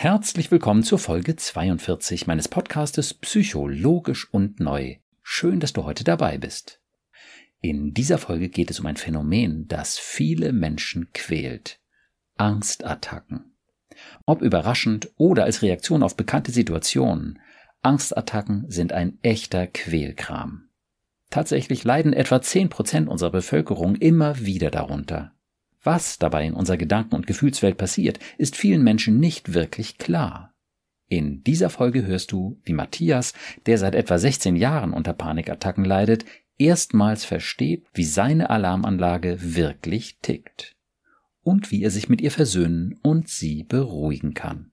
Herzlich willkommen zur Folge 42 meines Podcastes Psychologisch und Neu. Schön, dass du heute dabei bist. In dieser Folge geht es um ein Phänomen, das viele Menschen quält. Angstattacken. Ob überraschend oder als Reaktion auf bekannte Situationen, Angstattacken sind ein echter Quälkram. Tatsächlich leiden etwa 10 Prozent unserer Bevölkerung immer wieder darunter. Was dabei in unserer Gedanken- und Gefühlswelt passiert, ist vielen Menschen nicht wirklich klar. In dieser Folge hörst du, wie Matthias, der seit etwa 16 Jahren unter Panikattacken leidet, erstmals versteht, wie seine Alarmanlage wirklich tickt und wie er sich mit ihr versöhnen und sie beruhigen kann.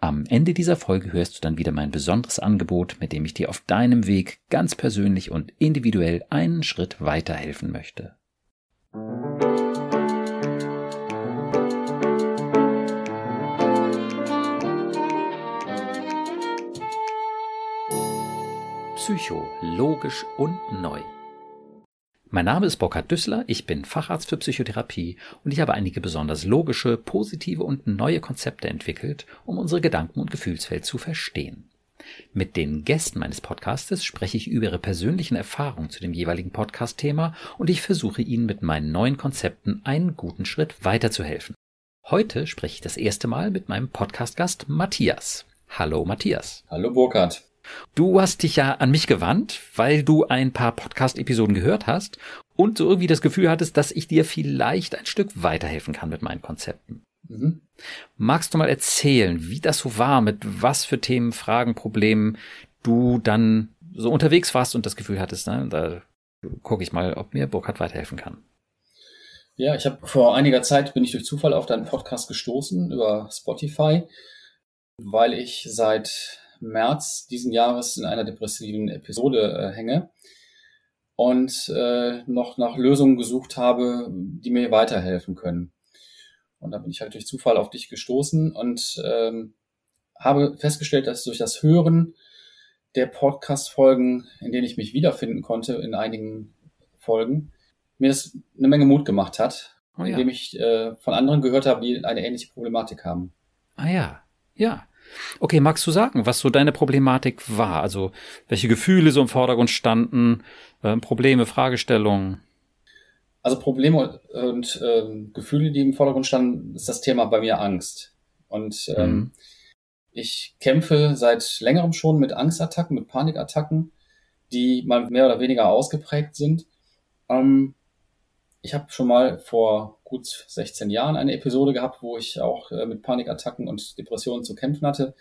Am Ende dieser Folge hörst du dann wieder mein besonderes Angebot, mit dem ich dir auf deinem Weg ganz persönlich und individuell einen Schritt weiterhelfen möchte. Psycho, logisch und neu. Mein Name ist Burkhard Düssler, ich bin Facharzt für Psychotherapie und ich habe einige besonders logische, positive und neue Konzepte entwickelt, um unsere Gedanken- und Gefühlswelt zu verstehen. Mit den Gästen meines Podcastes spreche ich über ihre persönlichen Erfahrungen zu dem jeweiligen Podcast-Thema und ich versuche ihnen mit meinen neuen Konzepten einen guten Schritt weiterzuhelfen. Heute spreche ich das erste Mal mit meinem Podcast-Gast Matthias. Hallo Matthias. Hallo Burkhard. Du hast dich ja an mich gewandt, weil du ein paar Podcast-Episoden gehört hast und so irgendwie das Gefühl hattest, dass ich dir vielleicht ein Stück weiterhelfen kann mit meinen Konzepten. Mhm. Magst du mal erzählen, wie das so war, mit was für Themen, Fragen, Problemen du dann so unterwegs warst und das Gefühl hattest, ne, da gucke ich mal, ob mir Burkhard weiterhelfen kann. Ja, ich habe vor einiger Zeit bin ich durch Zufall auf deinen Podcast gestoßen über Spotify, weil ich seit März diesen Jahres in einer depressiven Episode äh, hänge und äh, noch nach Lösungen gesucht habe, die mir weiterhelfen können. Und da bin ich halt durch Zufall auf dich gestoßen und ähm, habe festgestellt, dass durch das Hören der Podcast-Folgen, in denen ich mich wiederfinden konnte, in einigen Folgen, mir das eine Menge Mut gemacht hat, oh ja. indem ich äh, von anderen gehört habe, die eine ähnliche Problematik haben. Ah ja, ja. Okay, magst du sagen, was so deine Problematik war? Also welche Gefühle so im Vordergrund standen, äh, Probleme, Fragestellungen? Also Probleme und äh, Gefühle, die im Vordergrund standen, ist das Thema bei mir Angst. Und ähm, mhm. ich kämpfe seit längerem schon mit Angstattacken, mit Panikattacken, die mal mehr oder weniger ausgeprägt sind. Ähm, ich habe schon mal vor gut 16 Jahren eine Episode gehabt, wo ich auch äh, mit Panikattacken und Depressionen zu kämpfen hatte.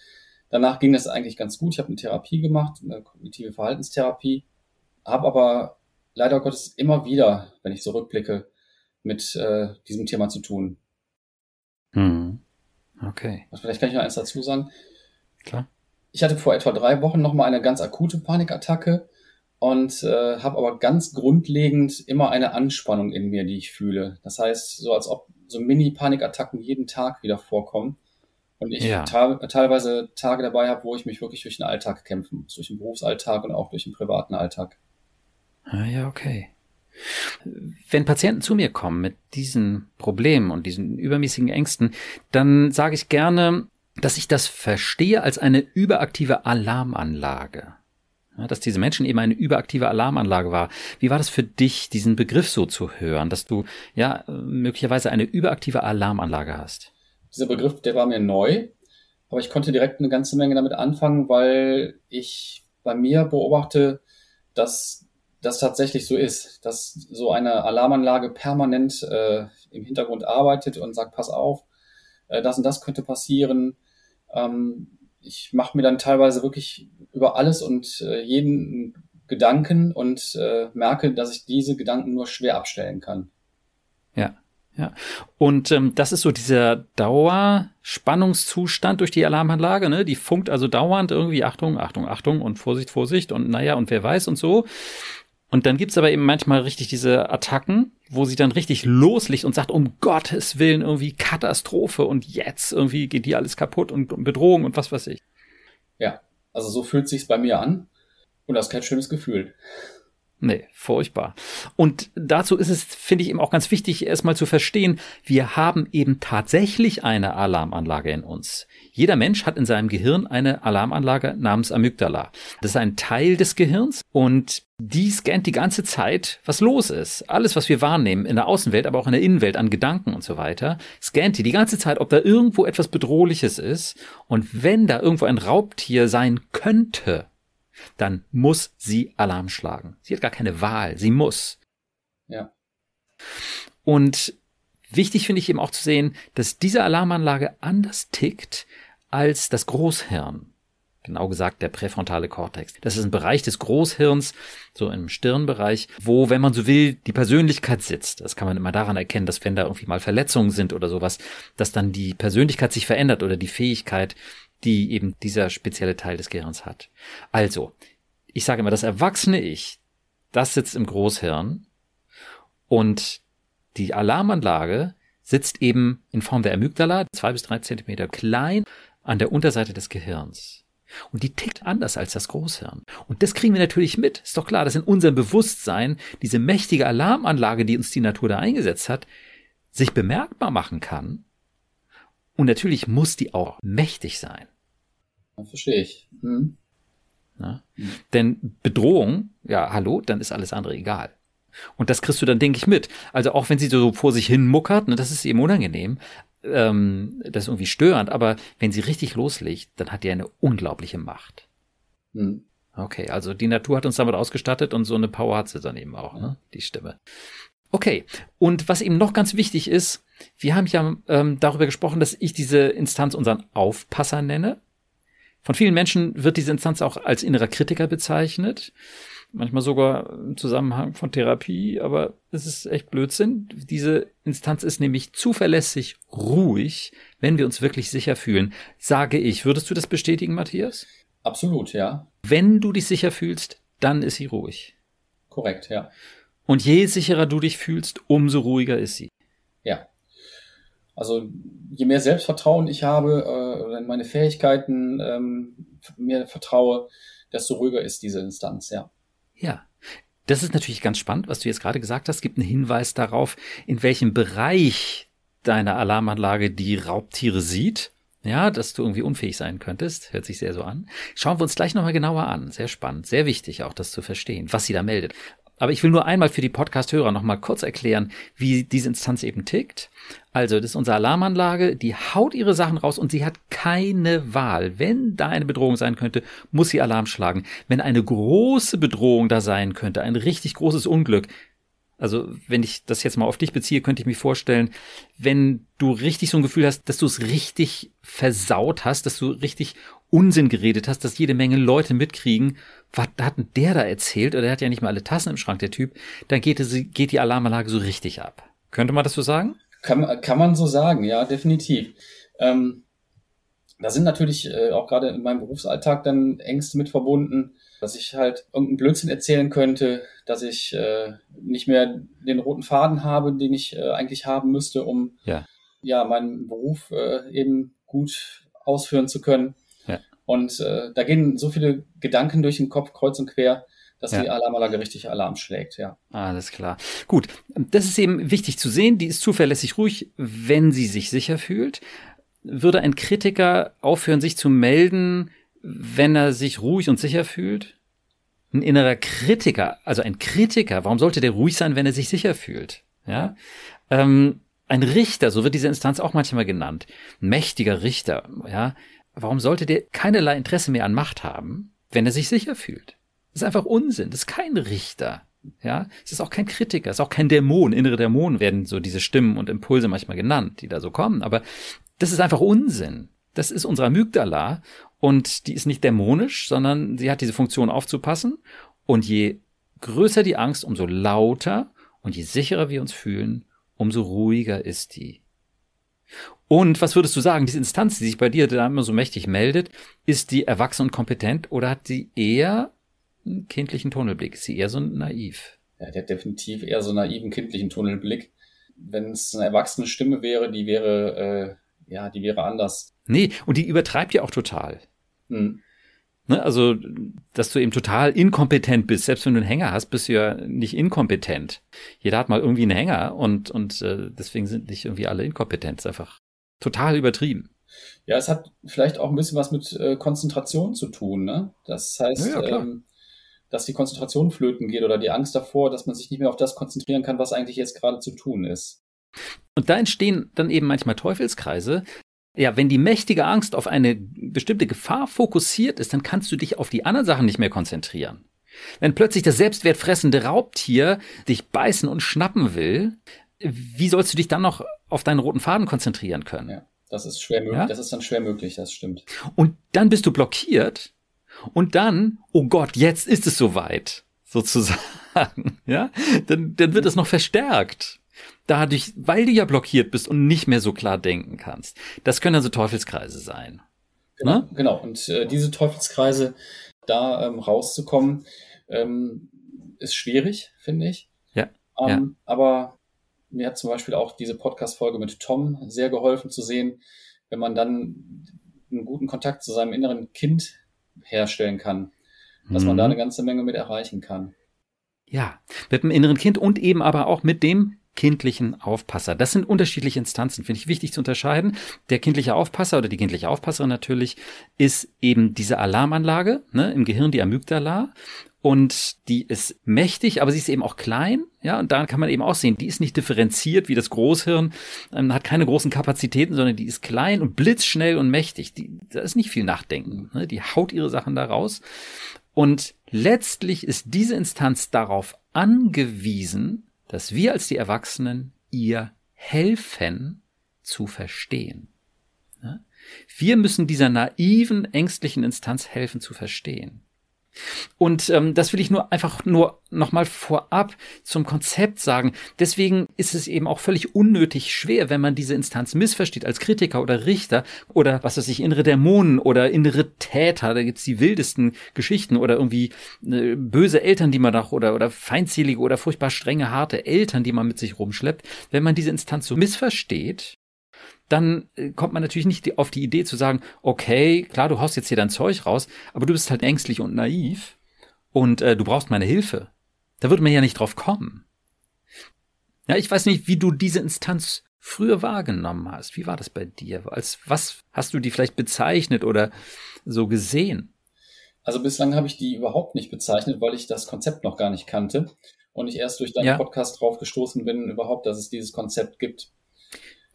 Danach ging es eigentlich ganz gut. Ich habe eine Therapie gemacht, eine kognitive Verhaltenstherapie, habe aber leider Gottes immer wieder, wenn ich so rückblicke, mit äh, diesem Thema zu tun. Hm. Okay. Also vielleicht kann ich noch eins dazu sagen. Klar. Ich hatte vor etwa drei Wochen nochmal eine ganz akute Panikattacke und äh, habe aber ganz grundlegend immer eine Anspannung in mir, die ich fühle. Das heißt, so als ob so Mini-Panikattacken jeden Tag wieder vorkommen und ich ja. teilweise Tage dabei habe, wo ich mich wirklich durch den Alltag kämpfen muss, durch den Berufsalltag und auch durch den privaten Alltag. Ah, ja, okay. Wenn Patienten zu mir kommen mit diesen Problemen und diesen übermäßigen Ängsten, dann sage ich gerne, dass ich das verstehe als eine überaktive Alarmanlage. Dass diese Menschen eben eine überaktive Alarmanlage war. Wie war das für dich, diesen Begriff so zu hören, dass du ja möglicherweise eine überaktive Alarmanlage hast? Dieser Begriff, der war mir neu, aber ich konnte direkt eine ganze Menge damit anfangen, weil ich bei mir beobachte, dass das tatsächlich so ist, dass so eine Alarmanlage permanent äh, im Hintergrund arbeitet und sagt, pass auf, äh, das und das könnte passieren. Ähm, ich mache mir dann teilweise wirklich über alles und äh, jeden Gedanken und äh, merke, dass ich diese Gedanken nur schwer abstellen kann. Ja. Ja, und ähm, das ist so dieser Dauerspannungszustand durch die Alarmanlage, ne? Die funkt also dauernd irgendwie Achtung, Achtung, Achtung und Vorsicht, Vorsicht und naja, und wer weiß und so. Und dann gibt's aber eben manchmal richtig diese Attacken, wo sie dann richtig loslegt und sagt, um Gottes Willen irgendwie Katastrophe und jetzt irgendwie geht die alles kaputt und Bedrohung und was weiß ich. Ja, also so fühlt sich's bei mir an und das ist kein schönes Gefühl. Nee, furchtbar. Und dazu ist es, finde ich, eben auch ganz wichtig, erstmal zu verstehen, wir haben eben tatsächlich eine Alarmanlage in uns. Jeder Mensch hat in seinem Gehirn eine Alarmanlage namens Amygdala. Das ist ein Teil des Gehirns und die scannt die ganze Zeit, was los ist. Alles, was wir wahrnehmen in der Außenwelt, aber auch in der Innenwelt an Gedanken und so weiter, scannt die die ganze Zeit, ob da irgendwo etwas Bedrohliches ist. Und wenn da irgendwo ein Raubtier sein könnte, dann muss sie Alarm schlagen. Sie hat gar keine Wahl, sie muss. Ja. Und wichtig finde ich eben auch zu sehen, dass diese Alarmanlage anders tickt als das Großhirn. Genau gesagt, der präfrontale Kortex. Das ist ein Bereich des Großhirns, so im Stirnbereich, wo, wenn man so will, die Persönlichkeit sitzt. Das kann man immer daran erkennen, dass wenn da irgendwie mal Verletzungen sind oder sowas, dass dann die Persönlichkeit sich verändert oder die Fähigkeit, die eben dieser spezielle Teil des Gehirns hat. Also, ich sage immer, das erwachsene Ich, das sitzt im Großhirn und die Alarmanlage sitzt eben in Form der Amygdala, zwei bis drei Zentimeter klein, an der Unterseite des Gehirns. Und die tickt anders als das Großhirn. Und das kriegen wir natürlich mit. Ist doch klar, dass in unserem Bewusstsein diese mächtige Alarmanlage, die uns die Natur da eingesetzt hat, sich bemerkbar machen kann. Und natürlich muss die auch mächtig sein. Das verstehe ich. Hm. Ja? Hm. Denn Bedrohung, ja, hallo, dann ist alles andere egal. Und das kriegst du dann, denke ich, mit. Also auch wenn sie so vor sich hin muckert, ne, das ist eben unangenehm, ähm, das ist irgendwie störend, aber wenn sie richtig loslegt, dann hat die eine unglaubliche Macht. Hm. Okay, also die Natur hat uns damit ausgestattet und so eine Power hat sie dann eben auch, ne? die Stimme. Okay, und was eben noch ganz wichtig ist, wir haben ja ähm, darüber gesprochen, dass ich diese Instanz unseren Aufpasser nenne. Von vielen Menschen wird diese Instanz auch als innerer Kritiker bezeichnet, manchmal sogar im Zusammenhang von Therapie, aber es ist echt Blödsinn. Diese Instanz ist nämlich zuverlässig ruhig, wenn wir uns wirklich sicher fühlen, sage ich. Würdest du das bestätigen, Matthias? Absolut, ja. Wenn du dich sicher fühlst, dann ist sie ruhig. Korrekt, ja. Und je sicherer du dich fühlst, umso ruhiger ist sie. Also je mehr Selbstvertrauen ich habe äh, oder in meine Fähigkeiten ähm, mir vertraue, desto ruhiger ist diese Instanz, ja. Ja. Das ist natürlich ganz spannend, was du jetzt gerade gesagt hast. Gibt einen Hinweis darauf, in welchem Bereich deiner Alarmanlage die Raubtiere sieht. Ja, dass du irgendwie unfähig sein könntest. Hört sich sehr so an. Schauen wir uns gleich nochmal genauer an. Sehr spannend. Sehr wichtig auch, das zu verstehen, was sie da meldet. Aber ich will nur einmal für die Podcast-Hörer nochmal kurz erklären, wie diese Instanz eben tickt. Also, das ist unsere Alarmanlage, die haut ihre Sachen raus und sie hat keine Wahl. Wenn da eine Bedrohung sein könnte, muss sie Alarm schlagen. Wenn eine große Bedrohung da sein könnte, ein richtig großes Unglück, also wenn ich das jetzt mal auf dich beziehe, könnte ich mir vorstellen, wenn du richtig so ein Gefühl hast, dass du es richtig versaut hast, dass du richtig Unsinn geredet hast, dass jede Menge Leute mitkriegen, was hat denn der da erzählt, oder der hat ja nicht mal alle Tassen im Schrank, der Typ, dann geht, es, geht die Alarmanlage so richtig ab. Könnte man das so sagen? Kann, kann man so sagen, ja, definitiv. Ähm, da sind natürlich äh, auch gerade in meinem Berufsalltag dann Ängste mit verbunden, dass ich halt irgendeinen Blödsinn erzählen könnte, dass ich äh, nicht mehr den roten Faden habe, den ich äh, eigentlich haben müsste, um ja, ja meinen Beruf äh, eben gut ausführen zu können. Und äh, da gehen so viele Gedanken durch den Kopf kreuz und quer, dass ja. die Alarmanlage richtig Alarm schlägt, ja. Alles klar. Gut, das ist eben wichtig zu sehen. Die ist zuverlässig ruhig, wenn sie sich sicher fühlt. Würde ein Kritiker aufhören, sich zu melden, wenn er sich ruhig und sicher fühlt? Ein innerer Kritiker, also ein Kritiker, warum sollte der ruhig sein, wenn er sich sicher fühlt? Ja. Ähm, ein Richter, so wird diese Instanz auch manchmal genannt. Ein mächtiger Richter, ja. Warum sollte der keinerlei Interesse mehr an Macht haben, wenn er sich sicher fühlt? Das ist einfach Unsinn. Das ist kein Richter. Ja, es ist auch kein Kritiker, es ist auch kein Dämon. Innere Dämonen werden so diese Stimmen und Impulse manchmal genannt, die da so kommen. Aber das ist einfach Unsinn. Das ist unsere Amygdala und die ist nicht dämonisch, sondern sie hat diese Funktion aufzupassen. Und je größer die Angst, umso lauter und je sicherer wir uns fühlen, umso ruhiger ist die. Und was würdest du sagen, diese Instanz, die sich bei dir da immer so mächtig meldet, ist die erwachsen und kompetent oder hat sie eher einen kindlichen Tunnelblick? Ist sie eher so naiv? Ja, der hat definitiv eher so einen naiven kindlichen Tunnelblick. Wenn es eine erwachsene Stimme wäre, die wäre, äh, ja, die wäre anders. Nee, und die übertreibt ja auch total. Hm. Ne? Also, dass du eben total inkompetent bist. Selbst wenn du einen Hänger hast, bist du ja nicht inkompetent. Jeder hat mal irgendwie einen Hänger und, und äh, deswegen sind nicht irgendwie alle inkompetent. Ist einfach total übertrieben. Ja, es hat vielleicht auch ein bisschen was mit äh, Konzentration zu tun. Ne? Das heißt, ja, ja, ähm, dass die Konzentration flöten geht oder die Angst davor, dass man sich nicht mehr auf das konzentrieren kann, was eigentlich jetzt gerade zu tun ist. Und da entstehen dann eben manchmal Teufelskreise, ja, wenn die mächtige Angst auf eine bestimmte Gefahr fokussiert ist, dann kannst du dich auf die anderen Sachen nicht mehr konzentrieren. Wenn plötzlich das selbstwertfressende Raubtier dich beißen und schnappen will, wie sollst du dich dann noch auf deinen roten Faden konzentrieren können? Ja, das ist schwer möglich. Ja? Das ist dann schwer möglich, das stimmt. Und dann bist du blockiert und dann, oh Gott, jetzt ist es soweit, sozusagen. Ja, dann, dann wird es noch verstärkt dadurch, weil du ja blockiert bist und nicht mehr so klar denken kannst. Das können also Teufelskreise sein. Genau, ne? genau. Und äh, diese Teufelskreise, da ähm, rauszukommen, ähm, ist schwierig, finde ich. Ja, ähm, ja. Aber mir hat zum Beispiel auch diese Podcast-Folge mit Tom sehr geholfen zu sehen, wenn man dann einen guten Kontakt zu seinem inneren Kind herstellen kann, dass mhm. man da mhm. eine ganze Menge mit erreichen kann. Ja, mit dem inneren Kind und eben aber auch mit dem kindlichen Aufpasser. Das sind unterschiedliche Instanzen, finde ich wichtig zu unterscheiden. Der kindliche Aufpasser oder die kindliche Aufpasserin natürlich ist eben diese Alarmanlage ne, im Gehirn, die Amygdala. Und die ist mächtig, aber sie ist eben auch klein. Ja, und da kann man eben auch sehen, die ist nicht differenziert wie das Großhirn, ähm, hat keine großen Kapazitäten, sondern die ist klein und blitzschnell und mächtig. Die, da ist nicht viel Nachdenken. Ne? Die haut ihre Sachen da raus. Und letztlich ist diese Instanz darauf angewiesen, dass wir als die Erwachsenen ihr helfen zu verstehen. Wir müssen dieser naiven, ängstlichen Instanz helfen zu verstehen. Und ähm, das will ich nur einfach nur nochmal vorab zum Konzept sagen. Deswegen ist es eben auch völlig unnötig schwer, wenn man diese Instanz missversteht als Kritiker oder Richter oder was weiß ich, innere Dämonen oder innere Täter. Da gibt's die wildesten Geschichten oder irgendwie äh, böse Eltern, die man doch oder, oder feindselige oder furchtbar strenge, harte Eltern, die man mit sich rumschleppt. Wenn man diese Instanz so missversteht, dann äh, kommt man natürlich nicht auf die Idee zu sagen, okay, klar, du haust jetzt hier dein Zeug raus, aber du bist halt ängstlich und naiv und äh, du brauchst meine Hilfe. Da würde man ja nicht drauf kommen. Ja, ich weiß nicht, wie du diese Instanz früher wahrgenommen hast. Wie war das bei dir? Als was hast du die vielleicht bezeichnet oder so gesehen? Also bislang habe ich die überhaupt nicht bezeichnet, weil ich das Konzept noch gar nicht kannte und ich erst durch deinen ja. Podcast drauf gestoßen bin, überhaupt, dass es dieses Konzept gibt.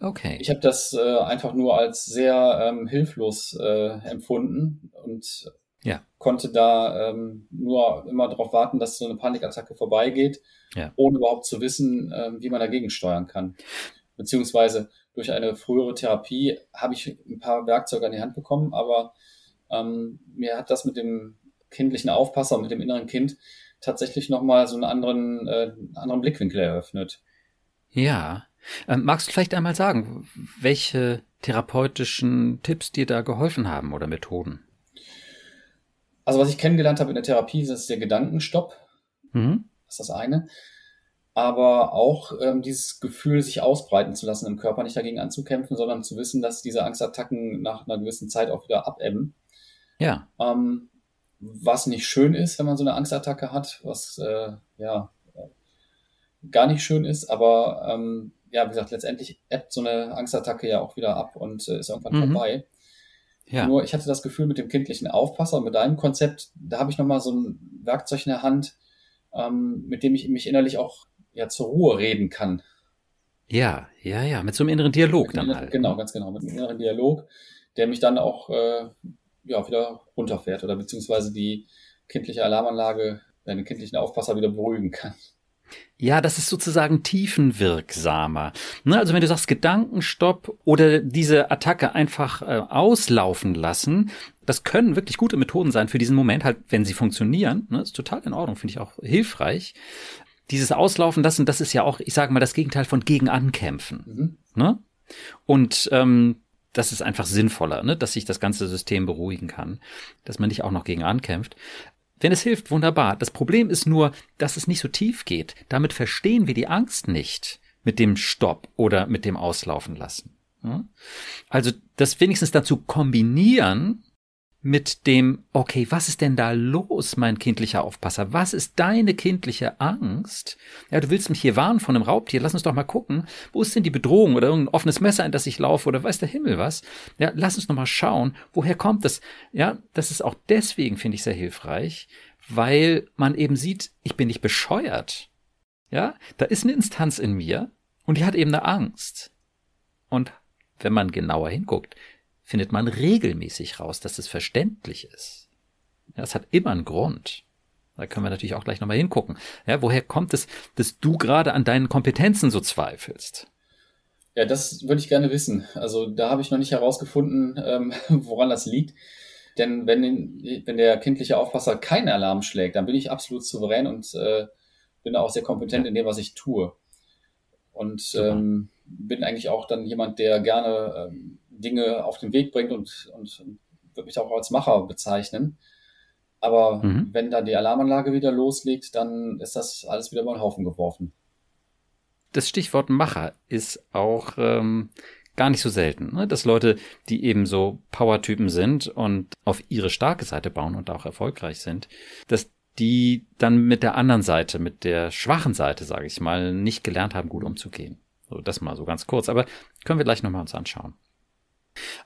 Okay. Ich habe das äh, einfach nur als sehr ähm, hilflos äh, empfunden und ja. konnte da ähm, nur immer darauf warten, dass so eine Panikattacke vorbeigeht, ja. ohne überhaupt zu wissen, ähm, wie man dagegen steuern kann. Beziehungsweise durch eine frühere Therapie habe ich ein paar Werkzeuge an die Hand bekommen, aber ähm, mir hat das mit dem kindlichen Aufpasser mit dem inneren Kind tatsächlich nochmal so einen anderen, äh, anderen Blickwinkel eröffnet. Ja, ähm, magst du vielleicht einmal sagen, welche therapeutischen Tipps dir da geholfen haben oder Methoden? Also was ich kennengelernt habe in der Therapie, ist der Gedankenstopp. Mhm. Das ist das eine. Aber auch ähm, dieses Gefühl, sich ausbreiten zu lassen im Körper, nicht dagegen anzukämpfen, sondern zu wissen, dass diese Angstattacken nach einer gewissen Zeit auch wieder abebben. Ja. Ähm, was nicht schön ist, wenn man so eine Angstattacke hat, was äh, ja gar nicht schön ist, aber ähm, ja, wie gesagt, letztendlich ebbt so eine Angstattacke ja auch wieder ab und äh, ist irgendwann mhm. vorbei. Ja. Nur ich hatte das Gefühl mit dem kindlichen Aufpasser und mit deinem Konzept, da habe ich nochmal so ein Werkzeug in der Hand, ähm, mit dem ich mich innerlich auch ja zur Ruhe reden kann. Ja, ja, ja, mit so einem inneren Dialog dann halt. Genau, ganz genau, mit einem inneren Dialog, der mich dann auch äh, ja, wieder runterfährt oder beziehungsweise die kindliche Alarmanlage, den kindlichen Aufpasser wieder beruhigen kann. Ja, das ist sozusagen tiefenwirksamer. Ne, also wenn du sagst Gedankenstopp oder diese Attacke einfach äh, auslaufen lassen, das können wirklich gute Methoden sein für diesen Moment, halt, wenn sie funktionieren. Ne, ist total in Ordnung, finde ich auch hilfreich. Dieses Auslaufen lassen, das ist ja auch, ich sage mal, das Gegenteil von gegen ankämpfen. Mhm. Ne? Und ähm, das ist einfach sinnvoller, ne? dass sich das ganze System beruhigen kann, dass man nicht auch noch gegen ankämpft. Wenn es hilft, wunderbar. Das Problem ist nur, dass es nicht so tief geht. Damit verstehen wir die Angst nicht mit dem Stopp oder mit dem Auslaufen lassen. Also das wenigstens dazu kombinieren mit dem, okay, was ist denn da los, mein kindlicher Aufpasser? Was ist deine kindliche Angst? Ja, du willst mich hier warnen von einem Raubtier. Lass uns doch mal gucken. Wo ist denn die Bedrohung oder irgendein offenes Messer, in das ich laufe oder weiß der Himmel was? Ja, lass uns noch mal schauen, woher kommt das? Ja, das ist auch deswegen, finde ich, sehr hilfreich, weil man eben sieht, ich bin nicht bescheuert. Ja, da ist eine Instanz in mir und die hat eben eine Angst. Und wenn man genauer hinguckt, findet man regelmäßig raus, dass es verständlich ist. Ja, das hat immer einen Grund. Da können wir natürlich auch gleich nochmal hingucken. Ja, woher kommt es, dass du gerade an deinen Kompetenzen so zweifelst? Ja, das würde ich gerne wissen. Also da habe ich noch nicht herausgefunden, ähm, woran das liegt. Denn wenn, wenn der kindliche Aufpasser keinen Alarm schlägt, dann bin ich absolut souverän und äh, bin auch sehr kompetent in dem, was ich tue. Und ähm, bin eigentlich auch dann jemand, der gerne ähm, Dinge auf den Weg bringt und, und, würde mich auch als Macher bezeichnen. Aber mhm. wenn da die Alarmanlage wieder loslegt, dann ist das alles wieder mal in den Haufen geworfen. Das Stichwort Macher ist auch ähm, gar nicht so selten, ne? dass Leute, die eben so Power-Typen sind und auf ihre starke Seite bauen und auch erfolgreich sind, dass die dann mit der anderen Seite, mit der schwachen Seite, sage ich mal, nicht gelernt haben, gut umzugehen. So, das mal so ganz kurz, aber können wir gleich nochmal uns anschauen.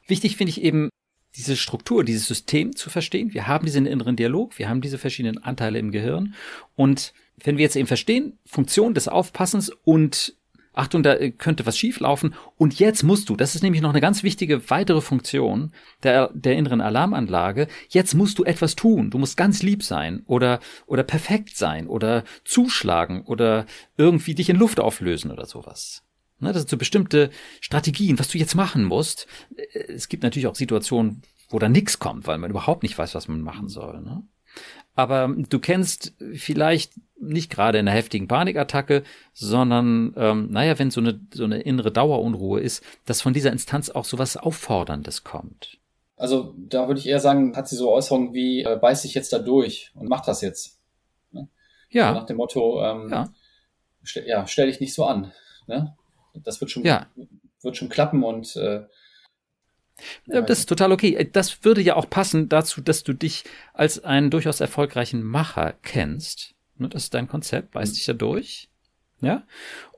Wichtig finde ich eben, diese Struktur, dieses System zu verstehen. Wir haben diesen inneren Dialog, wir haben diese verschiedenen Anteile im Gehirn. Und wenn wir jetzt eben verstehen, Funktion des Aufpassens und Achtung, da könnte was schieflaufen. Und jetzt musst du, das ist nämlich noch eine ganz wichtige weitere Funktion der, der inneren Alarmanlage, jetzt musst du etwas tun. Du musst ganz lieb sein oder, oder perfekt sein oder zuschlagen oder irgendwie dich in Luft auflösen oder sowas. Ne, das sind so bestimmte Strategien, was du jetzt machen musst. Es gibt natürlich auch Situationen, wo da nichts kommt, weil man überhaupt nicht weiß, was man machen soll. Ne? Aber du kennst vielleicht nicht gerade in einer heftigen Panikattacke, sondern, ähm, naja, wenn so eine, so eine innere Dauerunruhe ist, dass von dieser Instanz auch so was Aufforderndes kommt. Also da würde ich eher sagen, hat sie so Äußerungen wie, äh, beiß dich jetzt da durch und mach das jetzt. Ne? Ja. Also nach dem Motto, ähm, ja. St ja, stell dich nicht so an. Ne? Das wird schon, ja. wird schon klappen und äh, ja, das ist total okay. Das würde ja auch passen dazu, dass du dich als einen durchaus erfolgreichen Macher kennst. Ne, das ist dein Konzept, weißt mhm. dich ja durch. Ja.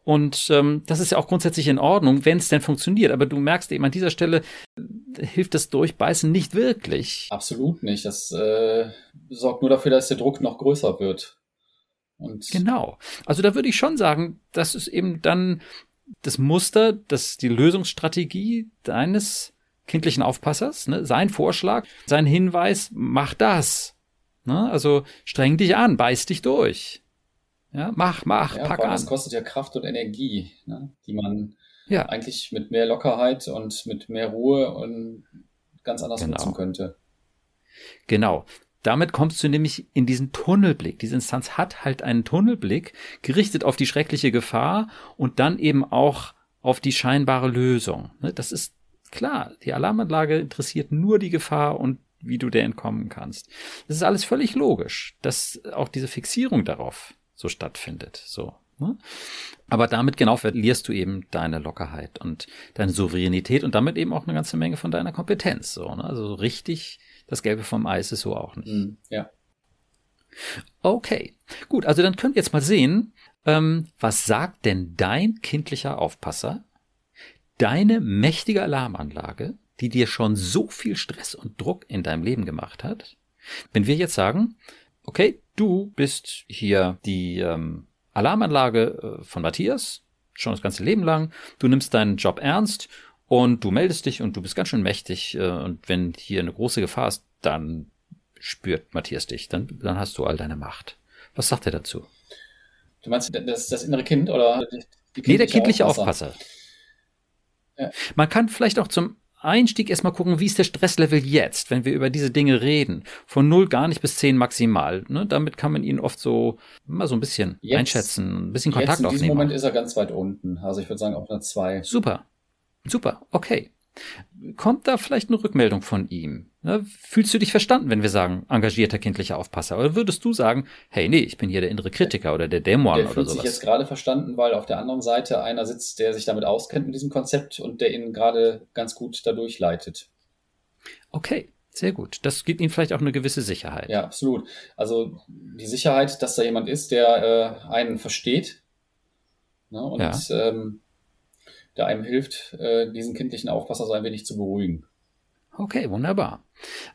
Und ähm, das ist ja auch grundsätzlich in Ordnung, wenn es denn funktioniert. Aber du merkst eben an dieser Stelle, äh, hilft das Durchbeißen nicht wirklich. Absolut nicht. Das äh, sorgt nur dafür, dass der Druck noch größer wird. Und genau. Also da würde ich schon sagen, das ist eben dann das Muster, das die Lösungsstrategie deines kindlichen Aufpassers, ne, sein Vorschlag, sein Hinweis, mach das. Ne, also streng dich an, beiß dich durch. Ja, mach, mach, ja, pack an. Das kostet ja Kraft und Energie, ne, die man ja. eigentlich mit mehr Lockerheit und mit mehr Ruhe und ganz anders genau. nutzen könnte. Genau. Damit kommst du nämlich in diesen Tunnelblick. Diese Instanz hat halt einen Tunnelblick, gerichtet auf die schreckliche Gefahr und dann eben auch auf die scheinbare Lösung. Ne, das ist klar. Die Alarmanlage interessiert nur die Gefahr und wie du der entkommen kannst. Das ist alles völlig logisch, dass auch diese Fixierung darauf so stattfindet. So. Ne? Aber damit genau verlierst du eben deine Lockerheit und deine Souveränität und damit eben auch eine ganze Menge von deiner Kompetenz. So, ne? Also richtig das Gelbe vom Eis ist so auch nicht. Mm, ja. Okay, gut, also dann können wir jetzt mal sehen, ähm, was sagt denn dein kindlicher Aufpasser, deine mächtige Alarmanlage, die dir schon so viel Stress und Druck in deinem Leben gemacht hat, wenn wir jetzt sagen, okay, du bist hier die ähm, Alarmanlage äh, von Matthias, schon das ganze Leben lang, du nimmst deinen Job ernst und du meldest dich und du bist ganz schön mächtig. Äh, und wenn hier eine große Gefahr ist, dann spürt Matthias dich. Dann, dann hast du all deine Macht. Was sagt er dazu? Du meinst das, das innere Kind oder die, die Nee, der kindliche Aufpasser. Aufpasser. Ja. Man kann vielleicht auch zum Einstieg erstmal gucken, wie ist der Stresslevel jetzt, wenn wir über diese Dinge reden. Von 0 gar nicht bis 10 maximal. Ne? Damit kann man ihn oft so mal so ein bisschen jetzt, einschätzen, ein bisschen Kontakt aufnehmen. In diesem Moment ist er ganz weit unten. Also ich würde sagen auf einer 2. Super. Super, okay. Kommt da vielleicht eine Rückmeldung von ihm? Ne? Fühlst du dich verstanden, wenn wir sagen, engagierter kindlicher Aufpasser? Oder würdest du sagen, hey, nee, ich bin hier der innere Kritiker oder der Dämon der oder sowas? Der fühlt sich jetzt gerade verstanden, weil auf der anderen Seite einer sitzt, der sich damit auskennt mit diesem Konzept und der ihn gerade ganz gut dadurch leitet. Okay, Sehr gut. Das gibt Ihnen vielleicht auch eine gewisse Sicherheit. Ja, absolut. Also die Sicherheit, dass da jemand ist, der äh, einen versteht ne, und ja. ähm, der einem hilft, äh, diesen kindlichen Aufpasser so ein wenig zu beruhigen. Okay, wunderbar.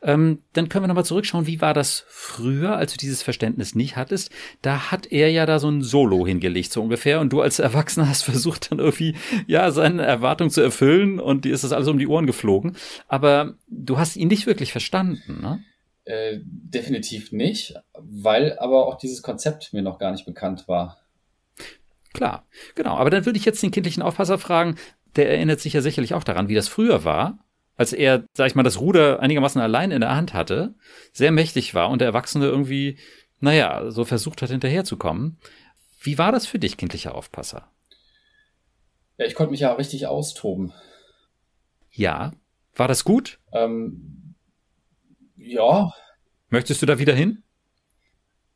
Ähm, dann können wir nochmal zurückschauen, wie war das früher, als du dieses Verständnis nicht hattest? Da hat er ja da so ein Solo hingelegt, so ungefähr, und du als Erwachsener hast versucht dann irgendwie, ja, seine Erwartung zu erfüllen und dir ist das alles um die Ohren geflogen. Aber du hast ihn nicht wirklich verstanden, ne? Äh, definitiv nicht, weil aber auch dieses Konzept mir noch gar nicht bekannt war. Klar, genau. Aber dann würde ich jetzt den kindlichen Aufpasser fragen, der erinnert sich ja sicherlich auch daran, wie das früher war als er, sag ich mal, das Ruder einigermaßen allein in der Hand hatte, sehr mächtig war und der Erwachsene irgendwie, naja, so versucht hat, hinterherzukommen. Wie war das für dich, kindlicher Aufpasser? Ja, ich konnte mich ja richtig austoben. Ja. War das gut? Ähm, ja. Möchtest du da wieder hin?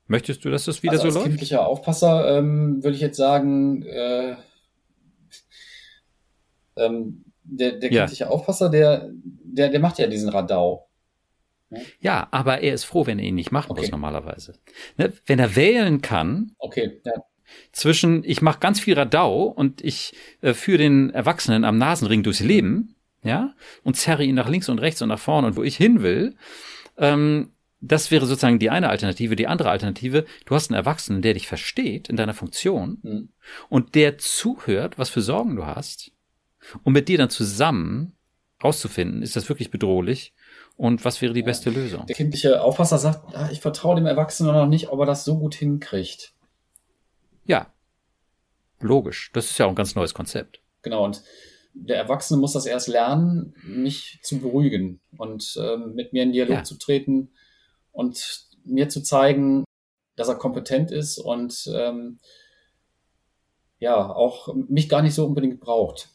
Möchtest du, dass das wieder also so als läuft? kindlicher Aufpasser ähm, würde ich jetzt sagen, äh, ähm, der, der ja. kindliche Aufpasser, der, der, der macht ja diesen Radau. Ja, aber er ist froh, wenn er ihn nicht machen okay. muss normalerweise. Ne? Wenn er wählen kann, okay, ja. zwischen ich mache ganz viel Radau und ich äh, führe den Erwachsenen am Nasenring durchs Leben, ja, und zerre ihn nach links und rechts und nach vorne und wo ich hin will, ähm, das wäre sozusagen die eine Alternative. Die andere Alternative, du hast einen Erwachsenen, der dich versteht in deiner Funktion mhm. und der zuhört, was für Sorgen du hast und mit dir dann zusammen rauszufinden, ist das wirklich bedrohlich und was wäre die beste Lösung? Der kindliche Aufpasser sagt, ah, ich vertraue dem Erwachsenen noch nicht, ob er das so gut hinkriegt. Ja, logisch. Das ist ja auch ein ganz neues Konzept. Genau, und der Erwachsene muss das erst lernen, mich zu beruhigen und ähm, mit mir in Dialog ja. zu treten und mir zu zeigen, dass er kompetent ist und ähm, ja, auch mich gar nicht so unbedingt braucht.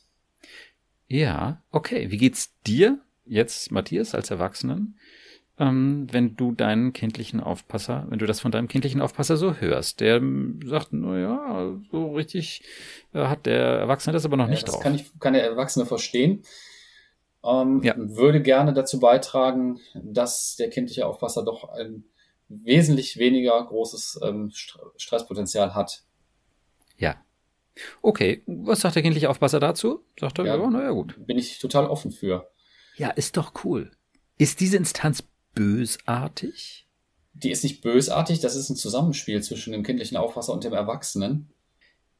Ja, okay. Wie geht's dir jetzt, Matthias, als Erwachsenen, ähm, wenn du deinen kindlichen Aufpasser, wenn du das von deinem kindlichen Aufpasser so hörst? Der sagt, na ja, so richtig äh, hat der Erwachsene das aber noch ja, nicht das drauf. Kann, ich, kann der Erwachsene verstehen. Ähm, ja. Würde gerne dazu beitragen, dass der kindliche Aufpasser doch ein wesentlich weniger großes ähm, Stresspotenzial hat. Ja, Okay, was sagt der kindliche Aufpasser dazu? Sagt er, ja, ja naja, gut. Bin ich total offen für. Ja, ist doch cool. Ist diese Instanz bösartig? Die ist nicht bösartig, das ist ein Zusammenspiel zwischen dem kindlichen Aufpasser und dem Erwachsenen.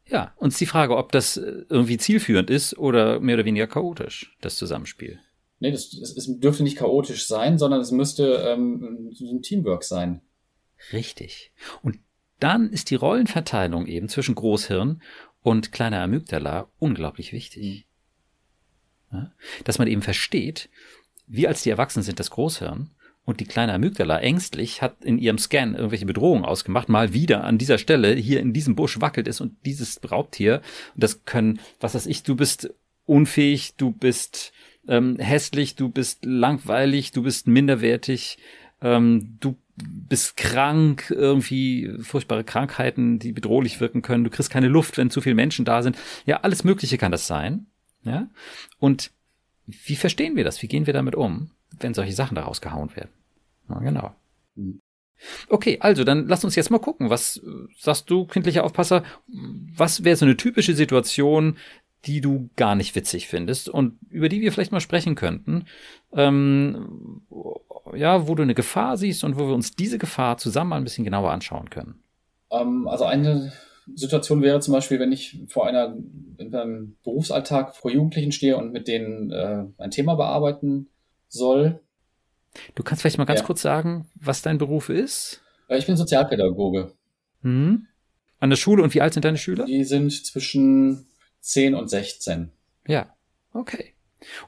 Ja, und ist die Frage, ob das äh, irgendwie zielführend ist oder mehr oder weniger chaotisch, das Zusammenspiel. Nee, das, das, es dürfte nicht chaotisch sein, sondern es müsste ähm, ein Teamwork sein. Richtig. Und dann ist die Rollenverteilung eben zwischen Großhirn und kleiner Amygdala unglaublich wichtig. Mhm. Ja? Dass man eben versteht, wir als die Erwachsenen sind das Großhirn und die kleine Amygdala ängstlich hat in ihrem Scan irgendwelche Bedrohungen ausgemacht, mal wieder an dieser Stelle, hier in diesem Busch wackelt es und dieses Raubtier, und das können, was weiß ich, du bist unfähig, du bist ähm, hässlich, du bist langweilig, du bist minderwertig, ähm, du bist krank, irgendwie furchtbare Krankheiten, die bedrohlich wirken können. Du kriegst keine Luft, wenn zu viele Menschen da sind. Ja, alles Mögliche kann das sein. Ja. Und wie verstehen wir das? Wie gehen wir damit um, wenn solche Sachen daraus gehauen werden? Na, genau. Okay, also dann lass uns jetzt mal gucken. Was sagst du, kindlicher Aufpasser? Was wäre so eine typische Situation, die du gar nicht witzig findest und über die wir vielleicht mal sprechen könnten? Ähm, ja, wo du eine Gefahr siehst und wo wir uns diese Gefahr zusammen mal ein bisschen genauer anschauen können. Ähm, also eine Situation wäre zum Beispiel, wenn ich vor einer in einem Berufsalltag vor Jugendlichen stehe und mit denen äh, ein Thema bearbeiten soll. Du kannst vielleicht mal ganz ja. kurz sagen, was dein Beruf ist? Äh, ich bin Sozialpädagoge. Mhm. An der Schule und wie alt sind deine Schüler? Die sind zwischen 10 und 16. Ja, okay.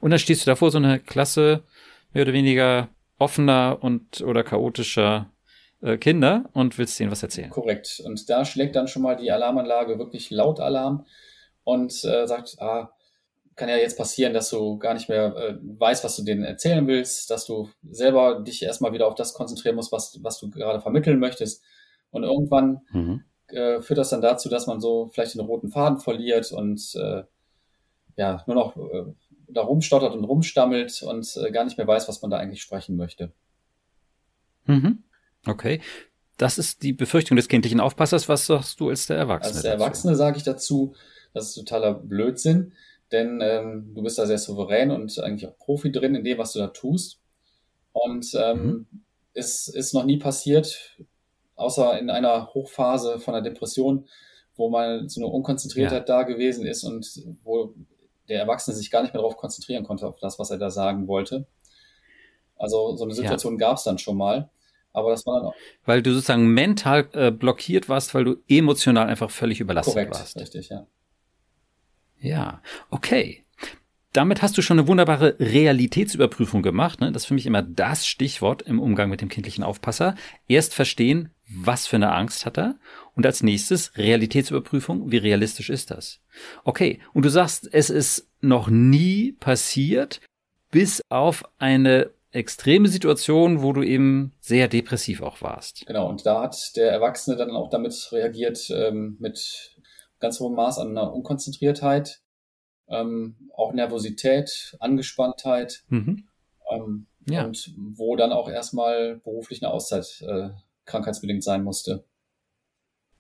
Und dann stehst du da vor so einer Klasse, mehr oder weniger offener und oder chaotischer äh, Kinder und willst denen was erzählen. Korrekt. Und da schlägt dann schon mal die Alarmanlage wirklich laut Alarm und äh, sagt, ah, kann ja jetzt passieren, dass du gar nicht mehr äh, weißt, was du denen erzählen willst, dass du selber dich erstmal wieder auf das konzentrieren musst, was, was du gerade vermitteln möchtest. Und irgendwann mhm. äh, führt das dann dazu, dass man so vielleicht den roten Faden verliert und äh, ja, nur noch äh, da rumstottert und rumstammelt und äh, gar nicht mehr weiß, was man da eigentlich sprechen möchte. Mhm. Okay. Das ist die Befürchtung des kindlichen Aufpassers. Was sagst du als der Erwachsene? Als der Erwachsene sage ich dazu, das ist totaler Blödsinn, denn ähm, du bist da sehr souverän und eigentlich auch Profi drin in dem, was du da tust. Und ähm, mhm. es ist noch nie passiert, außer in einer Hochphase von einer Depression, wo mal so eine Unkonzentriertheit ja. da gewesen ist und wo der Erwachsene sich gar nicht mehr darauf konzentrieren konnte, auf das, was er da sagen wollte. Also so eine Situation ja. gab es dann schon mal. Aber das war dann auch. Weil du sozusagen mental äh, blockiert warst, weil du emotional einfach völlig überlastet korrekt, warst. Richtig, ja. Ja, okay. Damit hast du schon eine wunderbare Realitätsüberprüfung gemacht. Ne? Das ist für mich immer das Stichwort im Umgang mit dem kindlichen Aufpasser. Erst verstehen, was für eine Angst hat er und als nächstes Realitätsüberprüfung, wie realistisch ist das? Okay, und du sagst, es ist noch nie passiert, bis auf eine extreme Situation, wo du eben sehr depressiv auch warst. Genau, und da hat der Erwachsene dann auch damit reagiert, ähm, mit ganz hohem Maß an einer Unkonzentriertheit, ähm, auch Nervosität, Angespanntheit. Mhm. Ähm, ja. Und wo dann auch erstmal beruflich eine Auszeit äh, krankheitsbedingt sein musste.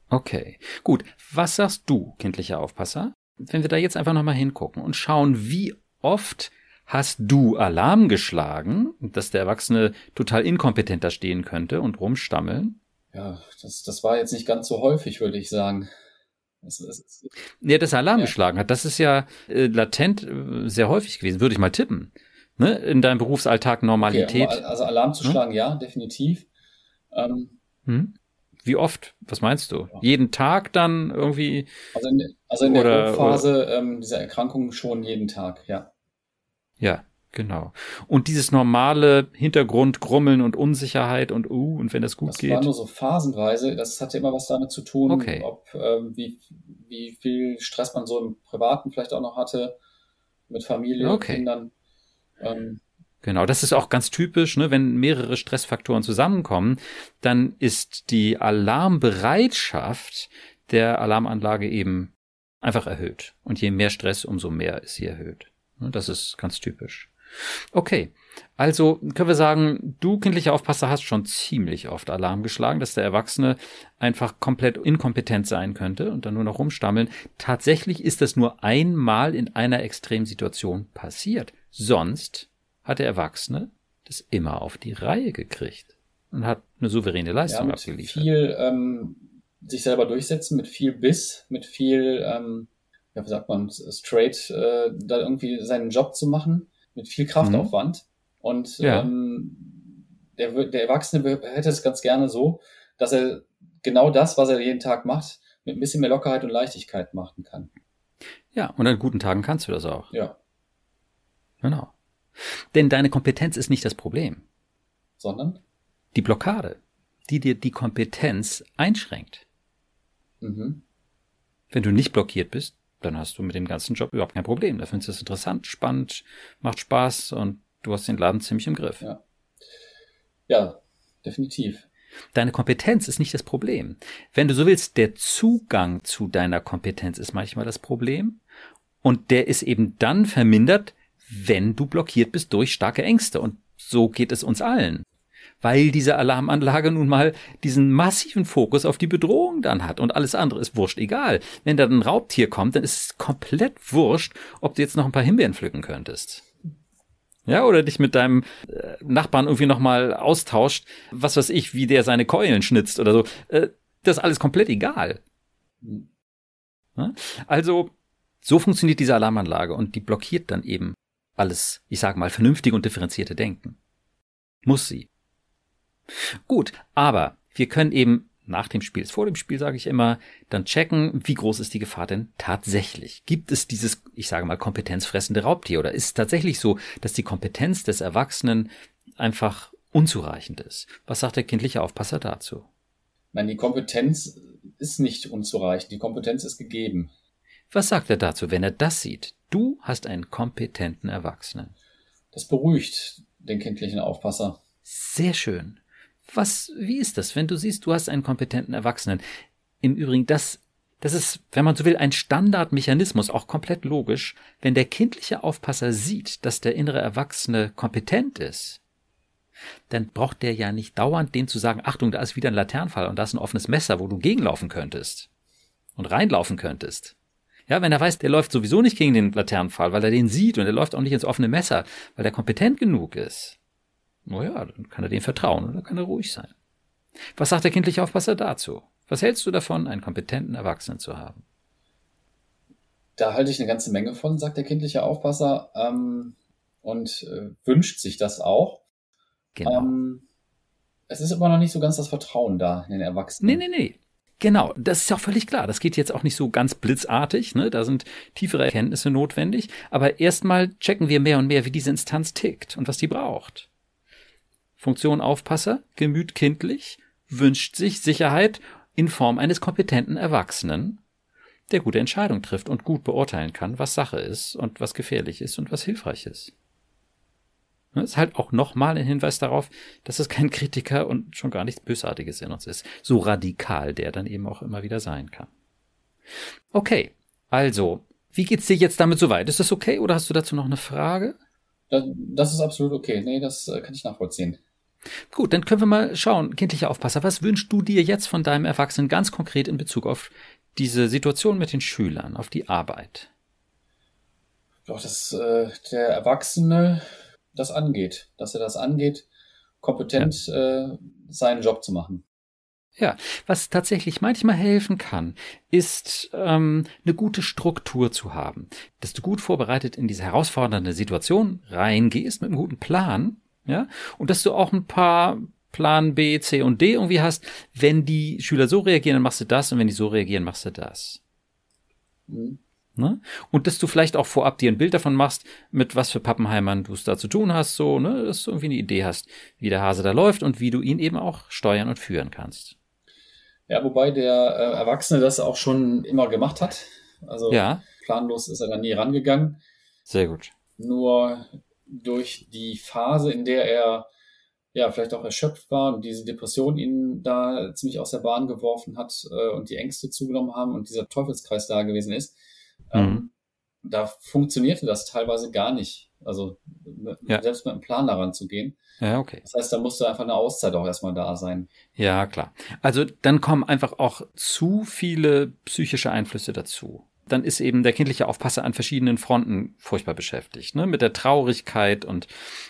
Okay, gut. Was sagst du, kindlicher Aufpasser, wenn wir da jetzt einfach nochmal hingucken und schauen, wie oft hast du Alarm geschlagen, dass der Erwachsene total inkompetent da stehen könnte und rumstammeln? Ja, das, das war jetzt nicht ganz so häufig, würde ich sagen. Das, ja, das Alarm ja. geschlagen hat, das ist ja äh, latent äh, sehr häufig gewesen, würde ich mal tippen. Ne? In deinem Berufsalltag Normalität. Okay, also Alarm zu hm? schlagen, ja, definitiv. Ähm, hm? Wie oft? Was meinst du? Ja. Jeden Tag dann irgendwie? Also in, also in der Hochphase ähm, dieser Erkrankung schon jeden Tag, ja. Ja, genau. Und dieses normale Hintergrund, Grummeln und Unsicherheit und uh, und wenn das gut das geht. Das war nur so phasenweise. Das hatte immer was damit zu tun, okay. ob ähm, wie, wie viel Stress man so im Privaten vielleicht auch noch hatte, mit Familie, okay. Kindern. Ähm, Genau, das ist auch ganz typisch, ne? wenn mehrere Stressfaktoren zusammenkommen, dann ist die Alarmbereitschaft der Alarmanlage eben einfach erhöht. Und je mehr Stress, umso mehr ist sie erhöht. Ne, das ist ganz typisch. Okay, also können wir sagen, du kindlicher Aufpasser hast schon ziemlich oft Alarm geschlagen, dass der Erwachsene einfach komplett inkompetent sein könnte und dann nur noch rumstammeln. Tatsächlich ist das nur einmal in einer Extremsituation passiert. Sonst hat der Erwachsene das immer auf die Reihe gekriegt und hat eine souveräne Leistung ja, mit abgeliefert. Viel ähm, sich selber durchsetzen, mit viel Biss, mit viel ähm, ja, wie sagt man, straight, äh, da irgendwie seinen Job zu machen, mit viel Kraftaufwand. Mhm. Und ja. ähm, der, der Erwachsene hätte es ganz gerne so, dass er genau das, was er jeden Tag macht, mit ein bisschen mehr Lockerheit und Leichtigkeit machen kann. Ja, und an guten Tagen kannst du das auch. Ja. Genau. Denn deine Kompetenz ist nicht das Problem. Sondern? Die Blockade, die dir die Kompetenz einschränkt. Mhm. Wenn du nicht blockiert bist, dann hast du mit dem ganzen Job überhaupt kein Problem. Da findest du es interessant, spannend, macht Spaß und du hast den Laden ziemlich im Griff. Ja, ja definitiv. Deine Kompetenz ist nicht das Problem. Wenn du so willst, der Zugang zu deiner Kompetenz ist manchmal das Problem. Und der ist eben dann vermindert, wenn du blockiert bist durch starke Ängste. Und so geht es uns allen weil diese Alarmanlage nun mal diesen massiven Fokus auf die Bedrohung dann hat und alles andere ist wurscht egal. Wenn da ein Raubtier kommt, dann ist es komplett wurscht, ob du jetzt noch ein paar Himbeeren pflücken könntest. Ja, oder dich mit deinem äh, Nachbarn irgendwie nochmal austauscht, was weiß ich, wie der seine Keulen schnitzt oder so. Äh, das ist alles komplett egal. Also, so funktioniert diese Alarmanlage und die blockiert dann eben alles, ich sage mal, vernünftige und differenzierte Denken. Muss sie. Gut, aber wir können eben nach dem Spiel, vor dem Spiel sage ich immer, dann checken, wie groß ist die Gefahr denn tatsächlich? Gibt es dieses, ich sage mal, kompetenzfressende Raubtier oder ist es tatsächlich so, dass die Kompetenz des Erwachsenen einfach unzureichend ist? Was sagt der kindliche Aufpasser dazu? Nein, die Kompetenz ist nicht unzureichend, die Kompetenz ist gegeben. Was sagt er dazu, wenn er das sieht? Du hast einen kompetenten Erwachsenen. Das beruhigt den kindlichen Aufpasser. Sehr schön. Was, wie ist das, wenn du siehst, du hast einen kompetenten Erwachsenen? Im Übrigen, das Das ist, wenn man so will, ein Standardmechanismus, auch komplett logisch. Wenn der kindliche Aufpasser sieht, dass der innere Erwachsene kompetent ist, dann braucht der ja nicht dauernd dem zu sagen, Achtung, da ist wieder ein Laternenfall und da ist ein offenes Messer, wo du gegenlaufen könntest und reinlaufen könntest. Ja, wenn er weiß, der läuft sowieso nicht gegen den Laternenfall, weil er den sieht und er läuft auch nicht ins offene Messer, weil er kompetent genug ist. Naja, dann kann er dem vertrauen und dann kann er ruhig sein. Was sagt der kindliche Aufpasser dazu? Was hältst du davon, einen kompetenten Erwachsenen zu haben? Da halte ich eine ganze Menge von, sagt der kindliche Aufpasser, ähm, und äh, wünscht sich das auch. Genau. Ähm, es ist aber noch nicht so ganz das Vertrauen da in den Erwachsenen. Nee, nee, nee. Genau, das ist ja auch völlig klar. Das geht jetzt auch nicht so ganz blitzartig, ne? Da sind tiefere Erkenntnisse notwendig. Aber erstmal checken wir mehr und mehr, wie diese Instanz tickt und was die braucht. Funktion Aufpasser, Gemüt kindlich, wünscht sich Sicherheit in Form eines kompetenten Erwachsenen, der gute Entscheidungen trifft und gut beurteilen kann, was Sache ist und was gefährlich ist und was hilfreich ist. Das ist halt auch nochmal ein Hinweis darauf, dass es kein Kritiker und schon gar nichts Bösartiges in uns ist. So radikal der dann eben auch immer wieder sein kann. Okay, also, wie geht's dir jetzt damit soweit? Ist das okay oder hast du dazu noch eine Frage? Das ist absolut okay. Nee, das äh, kann ich nachvollziehen. Gut, dann können wir mal schauen, kindlicher Aufpasser, was wünschst du dir jetzt von deinem Erwachsenen ganz konkret in Bezug auf diese Situation mit den Schülern, auf die Arbeit? Doch, dass äh, der Erwachsene das angeht, dass er das angeht, kompetent ja. äh, seinen Job zu machen. Ja, was tatsächlich manchmal helfen kann, ist ähm, eine gute Struktur zu haben, dass du gut vorbereitet in diese herausfordernde Situation reingehst mit einem guten Plan ja, und dass du auch ein paar Plan B, C und D irgendwie hast. Wenn die Schüler so reagieren, dann machst du das und wenn die so reagieren, machst du das. Mhm. Ne? Und dass du vielleicht auch vorab dir ein Bild davon machst, mit was für Pappenheimern du es da zu tun hast, so, ne, dass du irgendwie eine Idee hast, wie der Hase da läuft und wie du ihn eben auch steuern und führen kannst. Ja, wobei der äh, Erwachsene das auch schon immer gemacht hat. Also ja. planlos ist er da nie rangegangen. Sehr gut. Nur durch die Phase, in der er ja vielleicht auch erschöpft war und diese Depression ihn da ziemlich aus der Bahn geworfen hat äh, und die Ängste zugenommen haben und dieser Teufelskreis da gewesen ist, ähm, mhm. da funktionierte das teilweise gar nicht. Also ja. selbst mit einem Plan daran zu gehen. Ja, okay. Das heißt, da musste einfach eine Auszeit auch erstmal da sein. Ja, klar. Also dann kommen einfach auch zu viele psychische Einflüsse dazu dann ist eben der kindliche Aufpasser an verschiedenen Fronten furchtbar beschäftigt. Ne? Mit der Traurigkeit und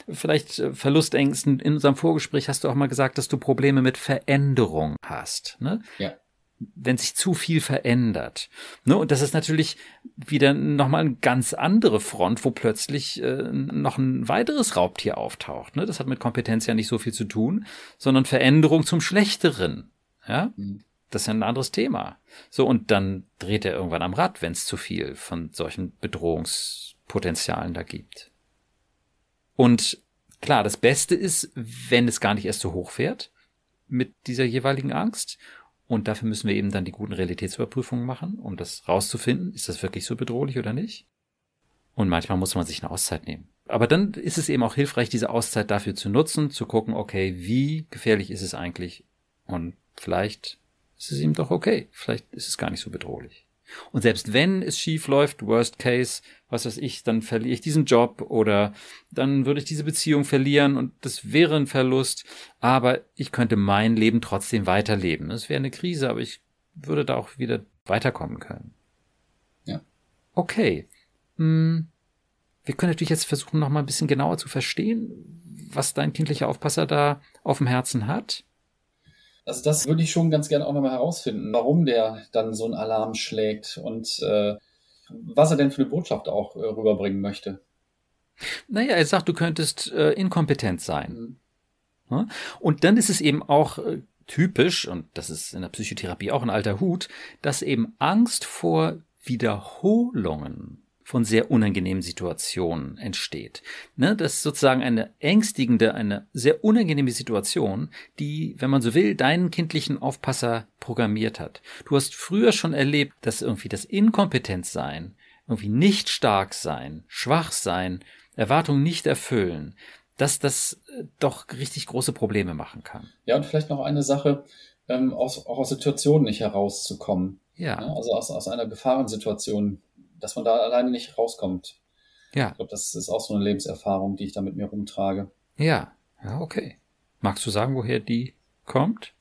vielleicht äh, Verlustängsten. In unserem Vorgespräch hast du auch mal gesagt, dass du Probleme mit Veränderung hast. Ne? Ja. Wenn sich zu viel verändert. Ne? Und das ist natürlich wieder nochmal eine ganz andere Front, wo plötzlich äh, noch ein weiteres Raubtier auftaucht. Ne? Das hat mit Kompetenz ja nicht so viel zu tun, sondern Veränderung zum Schlechteren. Ja? Mhm. Das ist ja ein anderes Thema. So, und dann dreht er irgendwann am Rad, wenn es zu viel von solchen Bedrohungspotenzialen da gibt. Und klar, das Beste ist, wenn es gar nicht erst so hoch fährt mit dieser jeweiligen Angst. Und dafür müssen wir eben dann die guten Realitätsüberprüfungen machen, um das rauszufinden, ist das wirklich so bedrohlich oder nicht. Und manchmal muss man sich eine Auszeit nehmen. Aber dann ist es eben auch hilfreich, diese Auszeit dafür zu nutzen, zu gucken, okay, wie gefährlich ist es eigentlich? Und vielleicht ist es ihm doch okay. Vielleicht ist es gar nicht so bedrohlich. Und selbst wenn es schief läuft, worst case, was weiß ich, dann verliere ich diesen Job oder dann würde ich diese Beziehung verlieren und das wäre ein Verlust, aber ich könnte mein Leben trotzdem weiterleben. Es wäre eine Krise, aber ich würde da auch wieder weiterkommen können. Ja. Okay. Hm. Wir können natürlich jetzt versuchen, noch mal ein bisschen genauer zu verstehen, was dein kindlicher Aufpasser da auf dem Herzen hat. Also das würde ich schon ganz gerne auch nochmal herausfinden, warum der dann so einen Alarm schlägt und äh, was er denn für eine Botschaft auch äh, rüberbringen möchte. Naja, er sagt, du könntest äh, inkompetent sein. Mhm. Und dann ist es eben auch äh, typisch, und das ist in der Psychotherapie auch ein alter Hut, dass eben Angst vor Wiederholungen von sehr unangenehmen Situationen entsteht. Ne, das ist sozusagen eine ängstigende, eine sehr unangenehme Situation, die, wenn man so will, deinen kindlichen Aufpasser programmiert hat. Du hast früher schon erlebt, dass irgendwie das Inkompetenzsein, irgendwie nicht stark sein, schwach sein, Erwartungen nicht erfüllen, dass das äh, doch richtig große Probleme machen kann. Ja, und vielleicht noch eine Sache, ähm, aus, auch aus Situationen nicht herauszukommen. Ja. ja also aus, aus einer Gefahrensituation, dass man da alleine nicht rauskommt. Ja. Ich glaube, das ist auch so eine Lebenserfahrung, die ich da mit mir rumtrage. Ja, ja, okay. Magst du sagen, woher die kommt?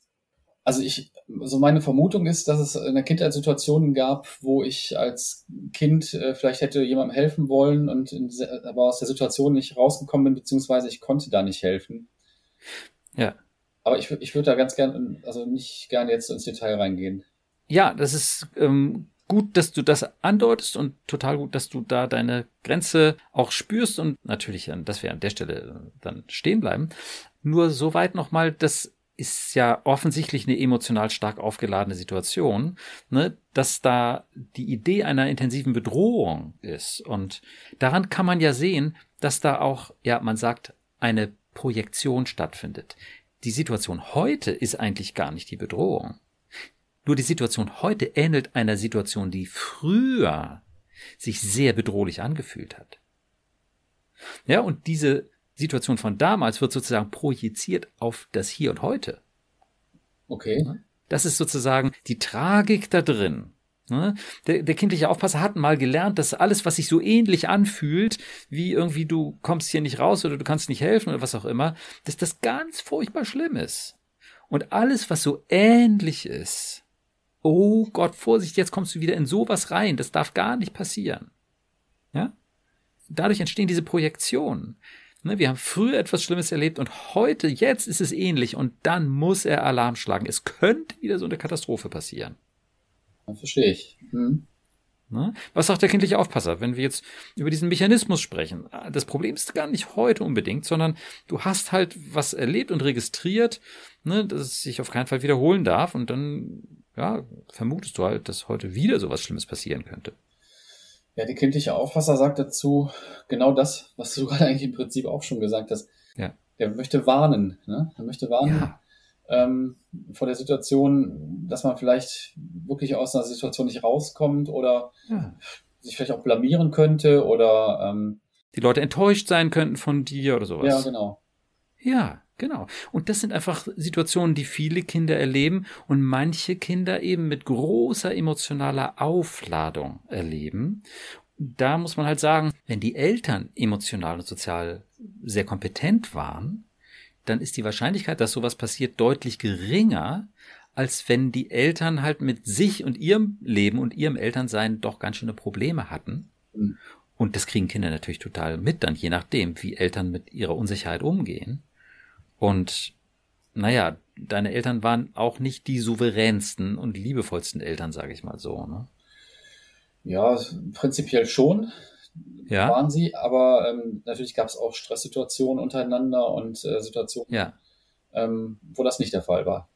Also ich, so meine Vermutung ist, dass es in der Kindheit Situationen gab, wo ich als Kind äh, vielleicht hätte jemandem helfen wollen und in, aber aus der Situation nicht rausgekommen bin, beziehungsweise ich konnte da nicht helfen. Ja. Aber ich, ich würde da ganz gern, also nicht gerne jetzt ins Detail reingehen. Ja, das ist ähm, gut, dass du das andeutest und total gut, dass du da deine Grenze auch spürst und natürlich, dass wir an der Stelle dann stehen bleiben. Nur soweit nochmal, das ist ja offensichtlich eine emotional stark aufgeladene Situation, ne, dass da die Idee einer intensiven Bedrohung ist. Und daran kann man ja sehen, dass da auch, ja, man sagt, eine Projektion stattfindet. Die Situation heute ist eigentlich gar nicht die Bedrohung. Nur die Situation heute ähnelt einer Situation, die früher sich sehr bedrohlich angefühlt hat. Ja, und diese Situation von damals wird sozusagen projiziert auf das Hier und Heute. Okay. Das ist sozusagen die Tragik da drin. Der, der kindliche Aufpasser hat mal gelernt, dass alles, was sich so ähnlich anfühlt, wie irgendwie du kommst hier nicht raus oder du kannst nicht helfen oder was auch immer, dass das ganz furchtbar schlimm ist. Und alles, was so ähnlich ist, oh Gott, Vorsicht, jetzt kommst du wieder in sowas rein, das darf gar nicht passieren. Ja? Dadurch entstehen diese Projektionen. Ne, wir haben früher etwas Schlimmes erlebt und heute, jetzt ist es ähnlich und dann muss er Alarm schlagen. Es könnte wieder so eine Katastrophe passieren. Verstehe ich. Hm. Ne? Was sagt der kindliche Aufpasser, wenn wir jetzt über diesen Mechanismus sprechen? Das Problem ist gar nicht heute unbedingt, sondern du hast halt was erlebt und registriert, ne, dass es sich auf keinen Fall wiederholen darf und dann ja, vermutest du halt, dass heute wieder sowas Schlimmes passieren könnte. Ja, die kindliche Aufpasser sagt dazu genau das, was du gerade eigentlich im Prinzip auch schon gesagt hast. Ja. Der möchte warnen, ne? Er möchte warnen ja. Ähm, vor der Situation, dass man vielleicht wirklich aus einer Situation nicht rauskommt oder ja. sich vielleicht auch blamieren könnte oder ähm, die Leute enttäuscht sein könnten von dir oder sowas. Ja, genau. Ja, Genau. Und das sind einfach Situationen, die viele Kinder erleben und manche Kinder eben mit großer emotionaler Aufladung erleben. Da muss man halt sagen, wenn die Eltern emotional und sozial sehr kompetent waren, dann ist die Wahrscheinlichkeit, dass sowas passiert, deutlich geringer, als wenn die Eltern halt mit sich und ihrem Leben und ihrem Elternsein doch ganz schöne Probleme hatten. Mhm. Und das kriegen Kinder natürlich total mit, dann je nachdem, wie Eltern mit ihrer Unsicherheit umgehen. Und naja, deine Eltern waren auch nicht die souveränsten und liebevollsten Eltern, sage ich mal so. Ne? Ja, prinzipiell schon. Ja. Waren sie, aber ähm, natürlich gab es auch Stresssituationen untereinander und äh, Situationen, ja. ähm, wo das nicht der Fall war.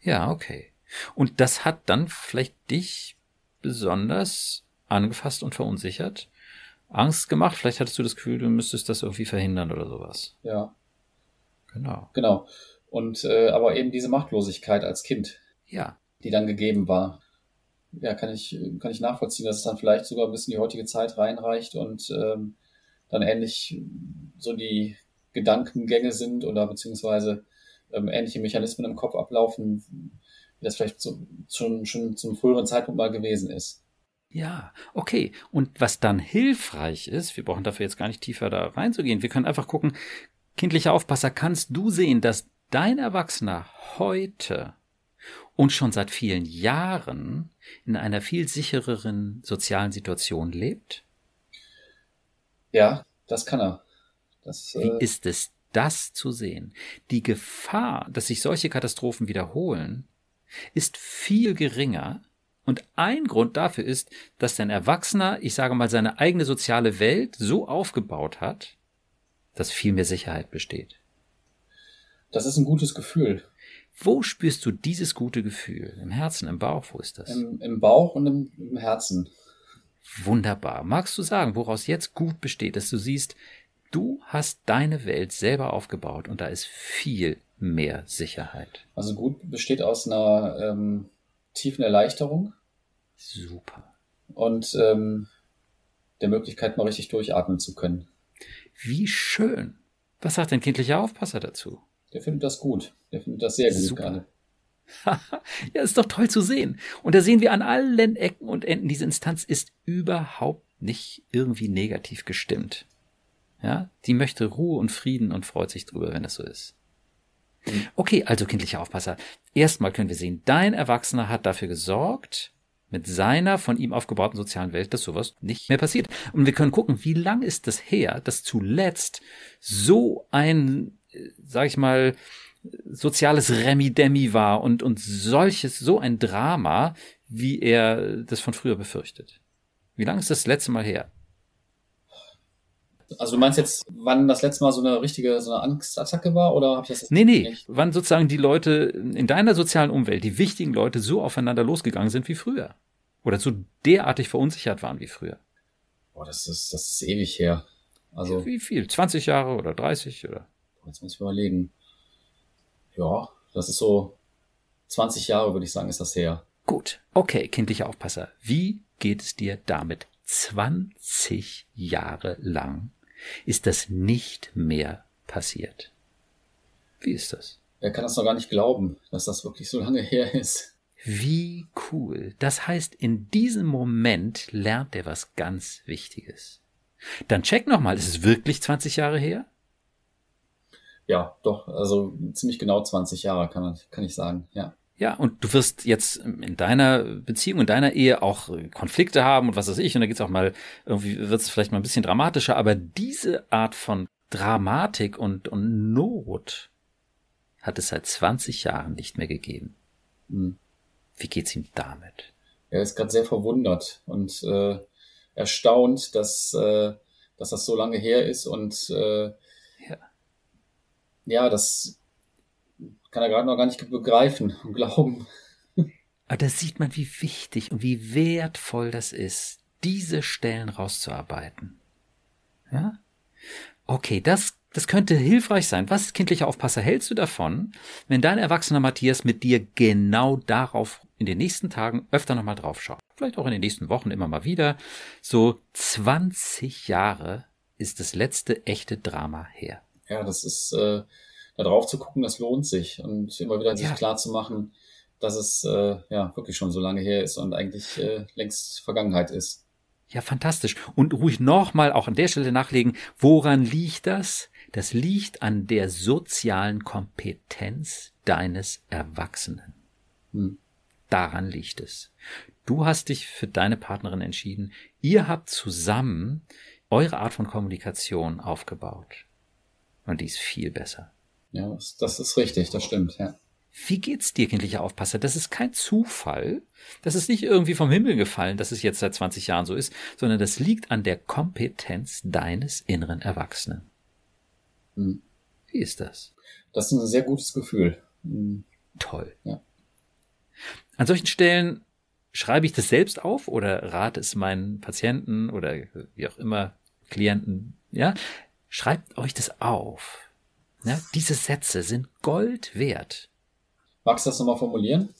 Ja, okay. Und das hat dann vielleicht dich besonders angefasst und verunsichert, Angst gemacht. Vielleicht hattest du das Gefühl, du müsstest das irgendwie verhindern oder sowas. Ja. Genau. Genau. Und äh, aber eben diese Machtlosigkeit als Kind. Ja. Die dann gegeben war. Ja, kann ich, kann ich nachvollziehen, dass es dann vielleicht sogar ein bisschen die heutige Zeit reinreicht und ähm, dann ähnlich so die Gedankengänge sind oder beziehungsweise ähm, ähnliche Mechanismen im Kopf ablaufen, wie das vielleicht so, schon, schon zum früheren Zeitpunkt mal gewesen ist. Ja, okay. Und was dann hilfreich ist, wir brauchen dafür jetzt gar nicht tiefer da reinzugehen, wir können einfach gucken, Kindlicher Aufpasser, kannst du sehen, dass dein Erwachsener heute und schon seit vielen Jahren in einer viel sichereren sozialen Situation lebt? Ja, das kann er. Das, äh Wie ist es, das zu sehen? Die Gefahr, dass sich solche Katastrophen wiederholen, ist viel geringer. Und ein Grund dafür ist, dass dein Erwachsener, ich sage mal, seine eigene soziale Welt so aufgebaut hat, dass viel mehr Sicherheit besteht. Das ist ein gutes Gefühl. Wo spürst du dieses gute Gefühl? Im Herzen, im Bauch, wo ist das? Im, im Bauch und im, im Herzen. Wunderbar. Magst du sagen, woraus jetzt gut besteht, dass du siehst, du hast deine Welt selber aufgebaut und da ist viel mehr Sicherheit. Also gut besteht aus einer ähm, tiefen Erleichterung. Super. Und ähm, der Möglichkeit, mal richtig durchatmen zu können. Wie schön. Was sagt dein kindlicher Aufpasser dazu? Der findet das gut. Der findet das sehr gut Super. gerade. ja, ist doch toll zu sehen. Und da sehen wir an allen Ecken und Enden, diese Instanz ist überhaupt nicht irgendwie negativ gestimmt. Ja, die möchte Ruhe und Frieden und freut sich drüber, wenn das so ist. Okay, also kindlicher Aufpasser. Erstmal können wir sehen, dein Erwachsener hat dafür gesorgt, mit seiner von ihm aufgebauten sozialen Welt, dass sowas nicht mehr passiert. Und wir können gucken, wie lang ist das her, dass zuletzt so ein, sag ich mal, soziales Remi-Demi war und, und solches, so ein Drama, wie er das von früher befürchtet. Wie lange ist das letzte Mal her? Also du meinst jetzt, wann das letzte Mal so eine richtige so eine Angstattacke war oder habe ich das jetzt Nee, nee, nicht? wann sozusagen die Leute in deiner sozialen Umwelt, die wichtigen Leute so aufeinander losgegangen sind wie früher oder so derartig verunsichert waren wie früher. Boah, das ist das ist ewig her. Also wie viel? 20 Jahre oder 30 oder? Jetzt muss ich überlegen. Ja, das ist so 20 Jahre, würde ich sagen, ist das her. Gut, okay, kindlicher Aufpasser. Wie geht es dir damit? 20 Jahre lang ist das nicht mehr passiert. Wie ist das? Er kann das noch gar nicht glauben, dass das wirklich so lange her ist. Wie cool. Das heißt, in diesem Moment lernt er was ganz Wichtiges. Dann check nochmal, ist es wirklich 20 Jahre her? Ja, doch, also ziemlich genau 20 Jahre kann, man, kann ich sagen, ja. Ja, und du wirst jetzt in deiner Beziehung, in deiner Ehe auch Konflikte haben und was weiß ich, und da geht's auch mal, irgendwie wird es vielleicht mal ein bisschen dramatischer, aber diese Art von Dramatik und, und Not hat es seit 20 Jahren nicht mehr gegeben. Mhm. Wie geht's ihm damit? Er ist gerade sehr verwundert und äh, erstaunt, dass, äh, dass das so lange her ist und äh, ja, das kann er gerade noch gar nicht begreifen und glauben. Aber da sieht man, wie wichtig und wie wertvoll das ist, diese Stellen rauszuarbeiten. Ja? Okay, das, das könnte hilfreich sein. Was, kindlicher Aufpasser, hältst du davon, wenn dein erwachsener Matthias mit dir genau darauf in den nächsten Tagen öfter nochmal draufschaut? Vielleicht auch in den nächsten Wochen immer mal wieder. So 20 Jahre ist das letzte echte Drama her ja, das ist, äh, da drauf zu gucken, das lohnt sich und immer wieder sich klar zu machen, dass es äh, ja wirklich schon so lange her ist und eigentlich äh, längst Vergangenheit ist. Ja, fantastisch. Und ruhig nochmal auch an der Stelle nachlegen, woran liegt das? Das liegt an der sozialen Kompetenz deines Erwachsenen. Hm. Daran liegt es. Du hast dich für deine Partnerin entschieden. Ihr habt zusammen eure Art von Kommunikation aufgebaut. Und die ist viel besser. Ja, das ist richtig, das stimmt, ja. Wie geht's dir, kindlicher Aufpasser? Das ist kein Zufall. Das ist nicht irgendwie vom Himmel gefallen, dass es jetzt seit 20 Jahren so ist, sondern das liegt an der Kompetenz deines inneren Erwachsenen. Hm. Wie ist das? Das ist ein sehr gutes Gefühl. Hm. Toll. Ja. An solchen Stellen schreibe ich das selbst auf oder rate es meinen Patienten oder wie auch immer Klienten, ja, Schreibt euch das auf. Ja, diese Sätze sind Gold wert. Magst du das nochmal formulieren?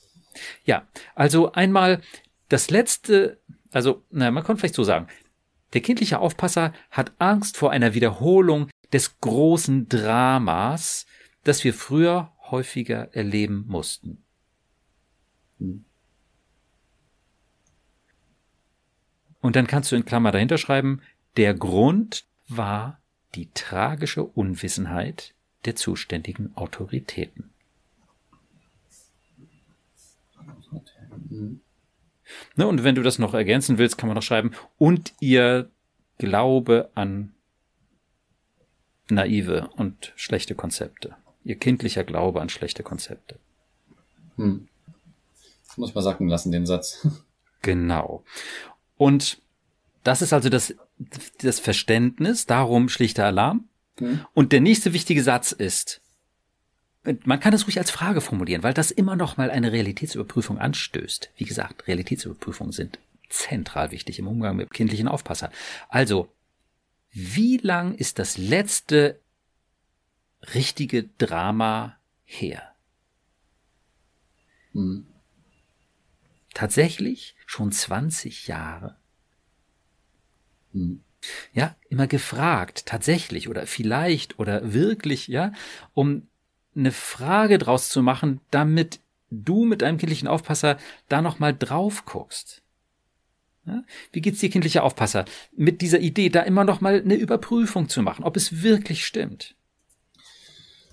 Ja, also einmal das letzte, also, na, man kann vielleicht so sagen, der kindliche Aufpasser hat Angst vor einer Wiederholung des großen Dramas, das wir früher häufiger erleben mussten. Hm. Und dann kannst du in Klammer dahinter schreiben, der Grund war die tragische Unwissenheit der zuständigen Autoritäten. Ne, und wenn du das noch ergänzen willst, kann man noch schreiben, und ihr Glaube an naive und schlechte Konzepte. Ihr kindlicher Glaube an schlechte Konzepte. Hm. Muss mal sacken lassen, den Satz. Genau. Und das ist also das das Verständnis, darum schlichter Alarm. Mhm. Und der nächste wichtige Satz ist, man kann es ruhig als Frage formulieren, weil das immer noch mal eine Realitätsüberprüfung anstößt. Wie gesagt, Realitätsüberprüfungen sind zentral wichtig im Umgang mit kindlichen Aufpasser. Also, wie lang ist das letzte richtige Drama her? Mhm. Tatsächlich schon 20 Jahre. Hm. Ja, immer gefragt, tatsächlich oder vielleicht oder wirklich, ja, um eine Frage draus zu machen, damit du mit deinem kindlichen Aufpasser da nochmal drauf guckst. Ja? Wie geht's dir, kindlicher Aufpasser, mit dieser Idee, da immer nochmal eine Überprüfung zu machen, ob es wirklich stimmt?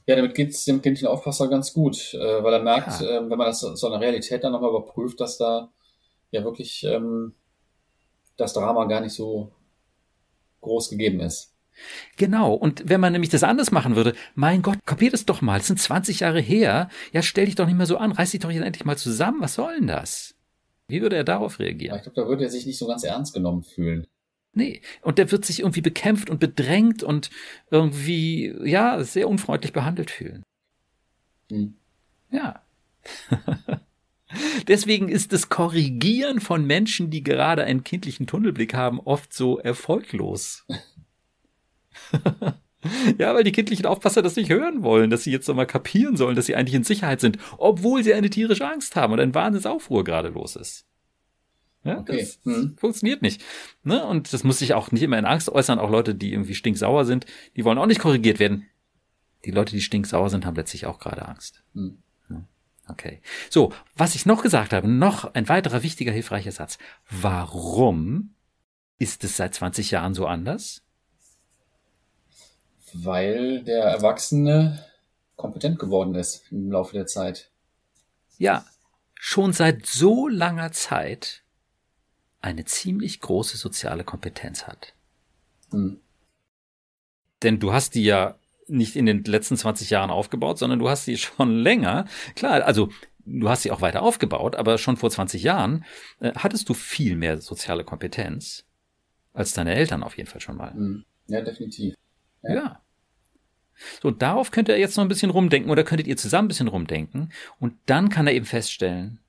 Ja, damit geht's dem kindlichen Aufpasser ganz gut, äh, weil er merkt, ja. äh, wenn man das so eine Realität dann nochmal überprüft, dass da ja wirklich ähm, das Drama gar nicht so groß gegeben ist. Genau. Und wenn man nämlich das anders machen würde, mein Gott, kopiert es doch mal. Das sind 20 Jahre her. Ja, stell dich doch nicht mehr so an. Reiß dich doch jetzt endlich mal zusammen. Was soll denn das? Wie würde er darauf reagieren? Ich glaube, da würde er sich nicht so ganz ernst genommen fühlen. Nee. Und der wird sich irgendwie bekämpft und bedrängt und irgendwie, ja, sehr unfreundlich behandelt fühlen. Hm. Ja. Deswegen ist das Korrigieren von Menschen, die gerade einen kindlichen Tunnelblick haben, oft so erfolglos. ja, weil die kindlichen Aufpasser das nicht hören wollen, dass sie jetzt nochmal kapieren sollen, dass sie eigentlich in Sicherheit sind, obwohl sie eine tierische Angst haben und ein Wahnsinnsaufruhr gerade los ist. Ja, okay. Das hm. funktioniert nicht. Ne? Und das muss sich auch nicht immer in Angst äußern. Auch Leute, die irgendwie stinksauer sind, die wollen auch nicht korrigiert werden. Die Leute, die stinksauer sind, haben letztlich auch gerade Angst. Hm. Okay. So, was ich noch gesagt habe, noch ein weiterer wichtiger, hilfreicher Satz. Warum ist es seit 20 Jahren so anders? Weil der Erwachsene kompetent geworden ist im Laufe der Zeit. Ja, schon seit so langer Zeit eine ziemlich große soziale Kompetenz hat. Hm. Denn du hast die ja nicht in den letzten 20 Jahren aufgebaut, sondern du hast sie schon länger. Klar, also du hast sie auch weiter aufgebaut, aber schon vor 20 Jahren äh, hattest du viel mehr soziale Kompetenz als deine Eltern auf jeden Fall schon mal. Hm. Ja, definitiv. Ja. ja. So, darauf könnt ihr jetzt noch ein bisschen rumdenken oder könntet ihr zusammen ein bisschen rumdenken und dann kann er eben feststellen,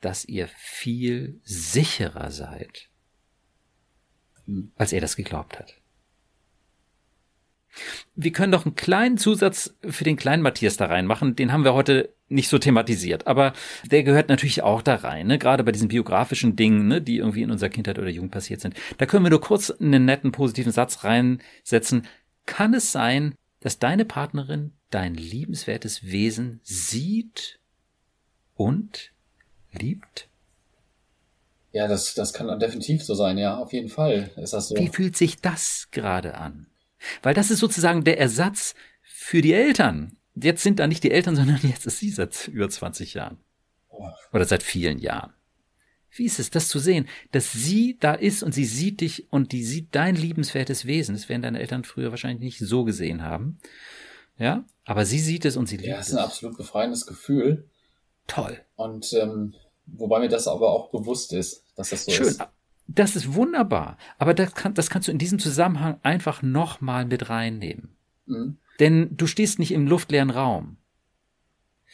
dass ihr viel sicherer seid, hm. als er das geglaubt hat. Wir können doch einen kleinen Zusatz für den kleinen Matthias da reinmachen. Den haben wir heute nicht so thematisiert, aber der gehört natürlich auch da rein, ne? gerade bei diesen biografischen Dingen, ne? die irgendwie in unserer Kindheit oder Jugend passiert sind. Da können wir nur kurz einen netten positiven Satz reinsetzen. Kann es sein, dass deine Partnerin dein liebenswertes Wesen sieht und liebt? Ja, das, das kann definitiv so sein, ja, auf jeden Fall ist das so. Wie fühlt sich das gerade an? Weil das ist sozusagen der Ersatz für die Eltern. Jetzt sind da nicht die Eltern, sondern jetzt ist sie seit über 20 Jahren. Oder seit vielen Jahren. Wie ist es, das zu sehen, dass sie da ist und sie sieht dich und die sieht dein liebenswertes Wesen. Das werden deine Eltern früher wahrscheinlich nicht so gesehen haben. Ja, aber sie sieht es und sie liebt es. Ja, es ist ein absolut befreiendes Gefühl. Toll. Und ähm, wobei mir das aber auch bewusst ist, dass das so Schön. ist. Das ist wunderbar. Aber das, kann, das kannst du in diesem Zusammenhang einfach nochmal mit reinnehmen. Mhm. Denn du stehst nicht im luftleeren Raum.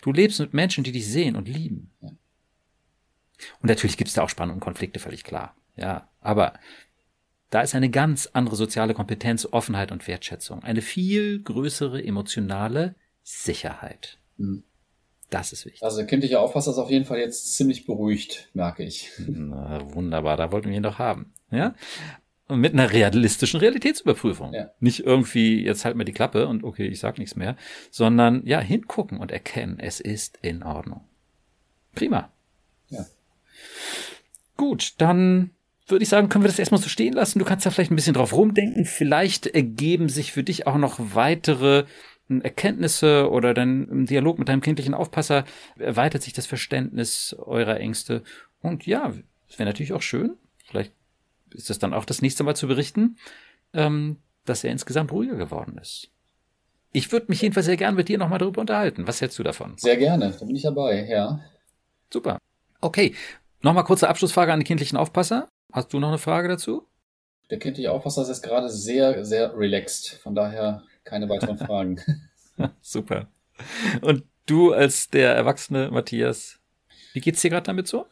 Du lebst mit Menschen, die dich sehen und lieben. Ja. Und natürlich gibt es da auch Spannungen und Konflikte, völlig klar. Ja, aber da ist eine ganz andere soziale Kompetenz, Offenheit und Wertschätzung. Eine viel größere emotionale Sicherheit. Mhm. Das ist wichtig. Also der kindliche Aufpasser ist auf jeden Fall jetzt ziemlich beruhigt, merke ich. Na, wunderbar, da wollten wir ihn doch haben. Ja? Und mit einer realistischen Realitätsüberprüfung. Ja. Nicht irgendwie, jetzt halt mir die Klappe und okay, ich sag nichts mehr, sondern ja, hingucken und erkennen, es ist in Ordnung. Prima. Ja. Gut, dann würde ich sagen, können wir das erstmal so stehen lassen. Du kannst da vielleicht ein bisschen drauf rumdenken. Vielleicht ergeben sich für dich auch noch weitere Erkenntnisse oder dann im Dialog mit deinem kindlichen Aufpasser erweitert sich das Verständnis eurer Ängste. Und ja, es wäre natürlich auch schön, vielleicht ist es dann auch das nächste Mal zu berichten, ähm, dass er insgesamt ruhiger geworden ist. Ich würde mich jedenfalls sehr gern mit dir nochmal darüber unterhalten. Was hältst du davon? Sehr gerne, da bin ich dabei, ja. Super. Okay, nochmal kurze Abschlussfrage an die kindlichen Aufpasser. Hast du noch eine Frage dazu? Der kindliche Aufpasser ist jetzt gerade sehr, sehr relaxed. Von daher keine weiteren Fragen. Super. Und du als der erwachsene Matthias, wie geht's dir gerade damit so?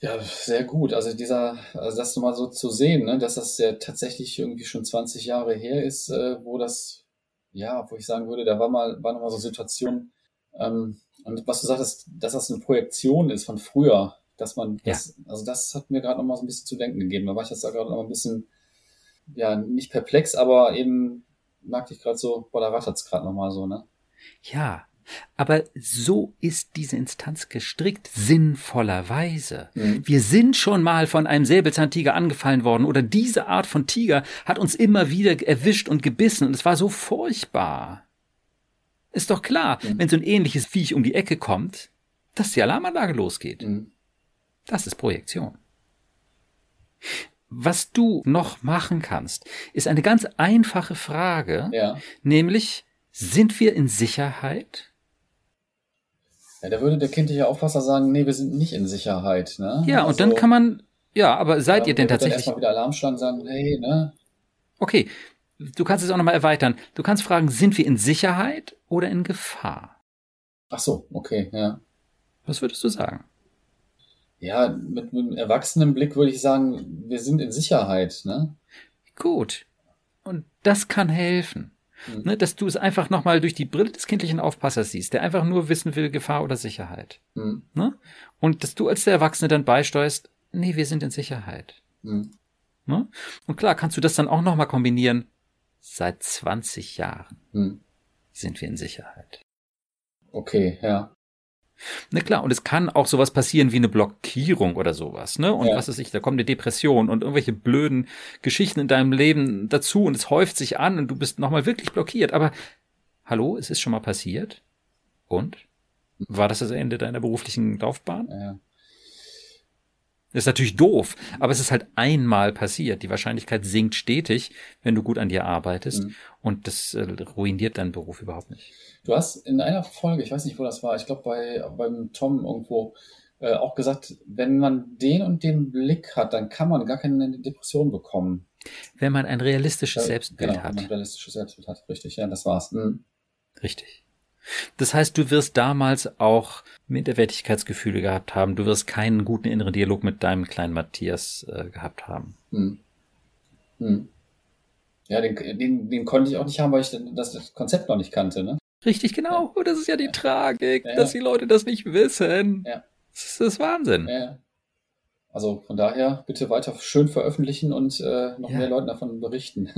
Ja, sehr gut. Also dieser, also das mal so zu sehen, ne, dass das ja tatsächlich irgendwie schon 20 Jahre her ist, äh, wo das, ja, wo ich sagen würde, da war mal, war noch mal so Situation, ähm, und was du sagtest, dass das eine Projektion ist von früher, dass man, das, ja. also das hat mir gerade noch mal so ein bisschen zu denken gegeben. Da war ich jetzt da gerade noch mal ein bisschen, ja, nicht perplex, aber eben merkte ich gerade so, boah, da rattert's gerade noch mal so, ne? Ja, Aber so ist diese Instanz gestrickt, sinnvollerweise. Mhm. Wir sind schon mal von einem Säbelzahntiger angefallen worden oder diese Art von Tiger hat uns immer wieder erwischt und gebissen und es war so furchtbar. Ist doch klar, mhm. wenn so ein ähnliches Viech um die Ecke kommt, dass die Alarmanlage losgeht. Mhm. Das ist Projektion. Was du noch machen kannst, ist eine ganz einfache Frage, ja. nämlich, sind wir in Sicherheit? Ja, da würde der kindliche Aufpasser sagen, nee, wir sind nicht in Sicherheit. Ne? Ja, also, und dann also kann man, ja, aber seid ja, ihr denn tatsächlich... Erstmal wieder Alarm schlagen und sagen, hey, ne? Okay, du kannst es auch nochmal erweitern. Du kannst fragen, sind wir in Sicherheit oder in Gefahr? Ach so, okay, ja. Was würdest du sagen? Ja, mit, einem erwachsenen Blick würde ich sagen, wir sind in Sicherheit, ne? Gut. Und das kann helfen. Mhm. Ne, dass du es einfach nochmal durch die Brille des kindlichen Aufpassers siehst, der einfach nur wissen will, Gefahr oder Sicherheit. Mhm. Ne? Und dass du als der Erwachsene dann beisteuerst, nee, wir sind in Sicherheit. Mhm. Ne? Und klar, kannst du das dann auch nochmal kombinieren. Seit 20 Jahren mhm. sind wir in Sicherheit. Okay, ja. Ne, klar, und es kann auch sowas passieren wie eine Blockierung oder sowas, ne? Und ja. was ist ich, da kommt eine Depression und irgendwelche blöden Geschichten in deinem Leben dazu und es häuft sich an und du bist nochmal wirklich blockiert. Aber hallo, es ist schon mal passiert. Und? War das das Ende deiner beruflichen Laufbahn? Ja. Das ist natürlich doof, aber es ist halt einmal passiert. Die Wahrscheinlichkeit sinkt stetig, wenn du gut an dir arbeitest. Mhm. Und das äh, ruiniert deinen Beruf überhaupt nicht. Du hast in einer Folge, ich weiß nicht, wo das war, ich glaube bei beim Tom irgendwo äh, auch gesagt, wenn man den und den Blick hat, dann kann man gar keine Depression bekommen. Wenn man ein realistisches ja, Selbstbild genau, hat. Wenn man ein realistisches Selbstbild hat, richtig, ja, das war's. Mhm. Richtig. Das heißt, du wirst damals auch Minderwertigkeitsgefühle gehabt haben. Du wirst keinen guten inneren Dialog mit deinem kleinen Matthias äh, gehabt haben. Hm. Hm. Ja, den, den, den konnte ich auch nicht haben, weil ich das Konzept noch nicht kannte, ne? Richtig, genau. Und das ist ja die ja. Tragik, ja. dass die Leute das nicht wissen. Ja. Das ist das Wahnsinn. Ja. Also von daher bitte weiter schön veröffentlichen und äh, noch mehr Leuten davon berichten.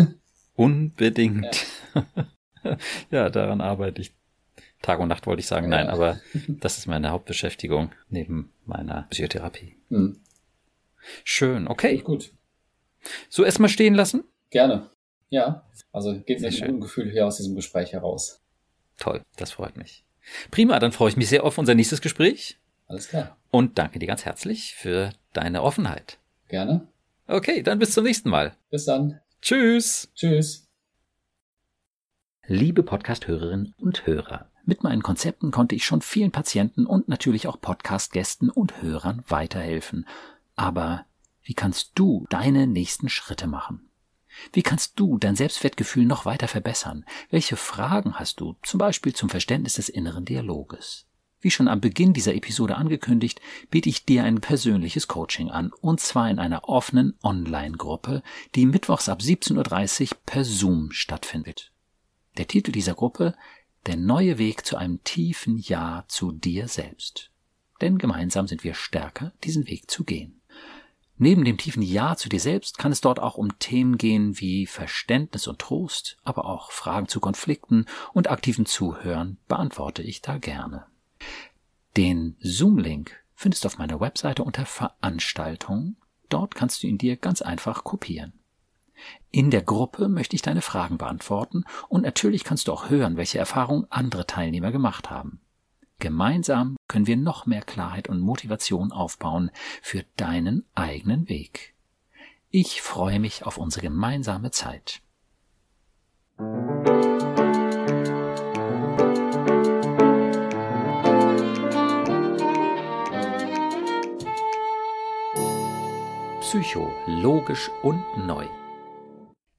Unbedingt. ja, daran arbeite ich Tag und Nacht wollte ich sagen, nein, aber das ist meine Hauptbeschäftigung neben meiner Psychotherapie. Hm. Schön, okay. Gut. So erstmal stehen lassen? Gerne. Ja, also geht mir ein Gefühl hier aus diesem Gespräch heraus. Toll, das freut mich. Prima, dann freue ich mich sehr auf unser nächstes Gespräch. Alles klar. Und danke dir ganz herzlich für deine Offenheit. Gerne. Okay, dann bis zum nächsten Mal. Bis dann. Tschüss. Tschüss. Liebe Podcast-Hörerinnen und Hörer. Mit meinen Konzepten konnte ich schon vielen Patienten und natürlich auch Podcast-Gästen und Hörern weiterhelfen. Aber wie kannst du deine nächsten Schritte machen? Wie kannst du dein Selbstwertgefühl noch weiter verbessern? Welche Fragen hast du, zum Beispiel zum Verständnis des inneren Dialoges? Wie schon am Beginn dieser Episode angekündigt, biete ich dir ein persönliches Coaching an, und zwar in einer offenen Online-Gruppe, die mittwochs ab 17.30 Uhr per Zoom stattfindet. Der Titel dieser Gruppe der neue Weg zu einem tiefen Ja zu dir selbst. Denn gemeinsam sind wir stärker, diesen Weg zu gehen. Neben dem tiefen Ja zu dir selbst kann es dort auch um Themen gehen wie Verständnis und Trost, aber auch Fragen zu Konflikten und aktiven Zuhören beantworte ich da gerne. Den Zoom-Link findest du auf meiner Webseite unter Veranstaltungen. Dort kannst du ihn dir ganz einfach kopieren. In der Gruppe möchte ich deine Fragen beantworten und natürlich kannst du auch hören, welche Erfahrungen andere Teilnehmer gemacht haben. Gemeinsam können wir noch mehr Klarheit und Motivation aufbauen für deinen eigenen Weg. Ich freue mich auf unsere gemeinsame Zeit. Psycho, logisch und neu.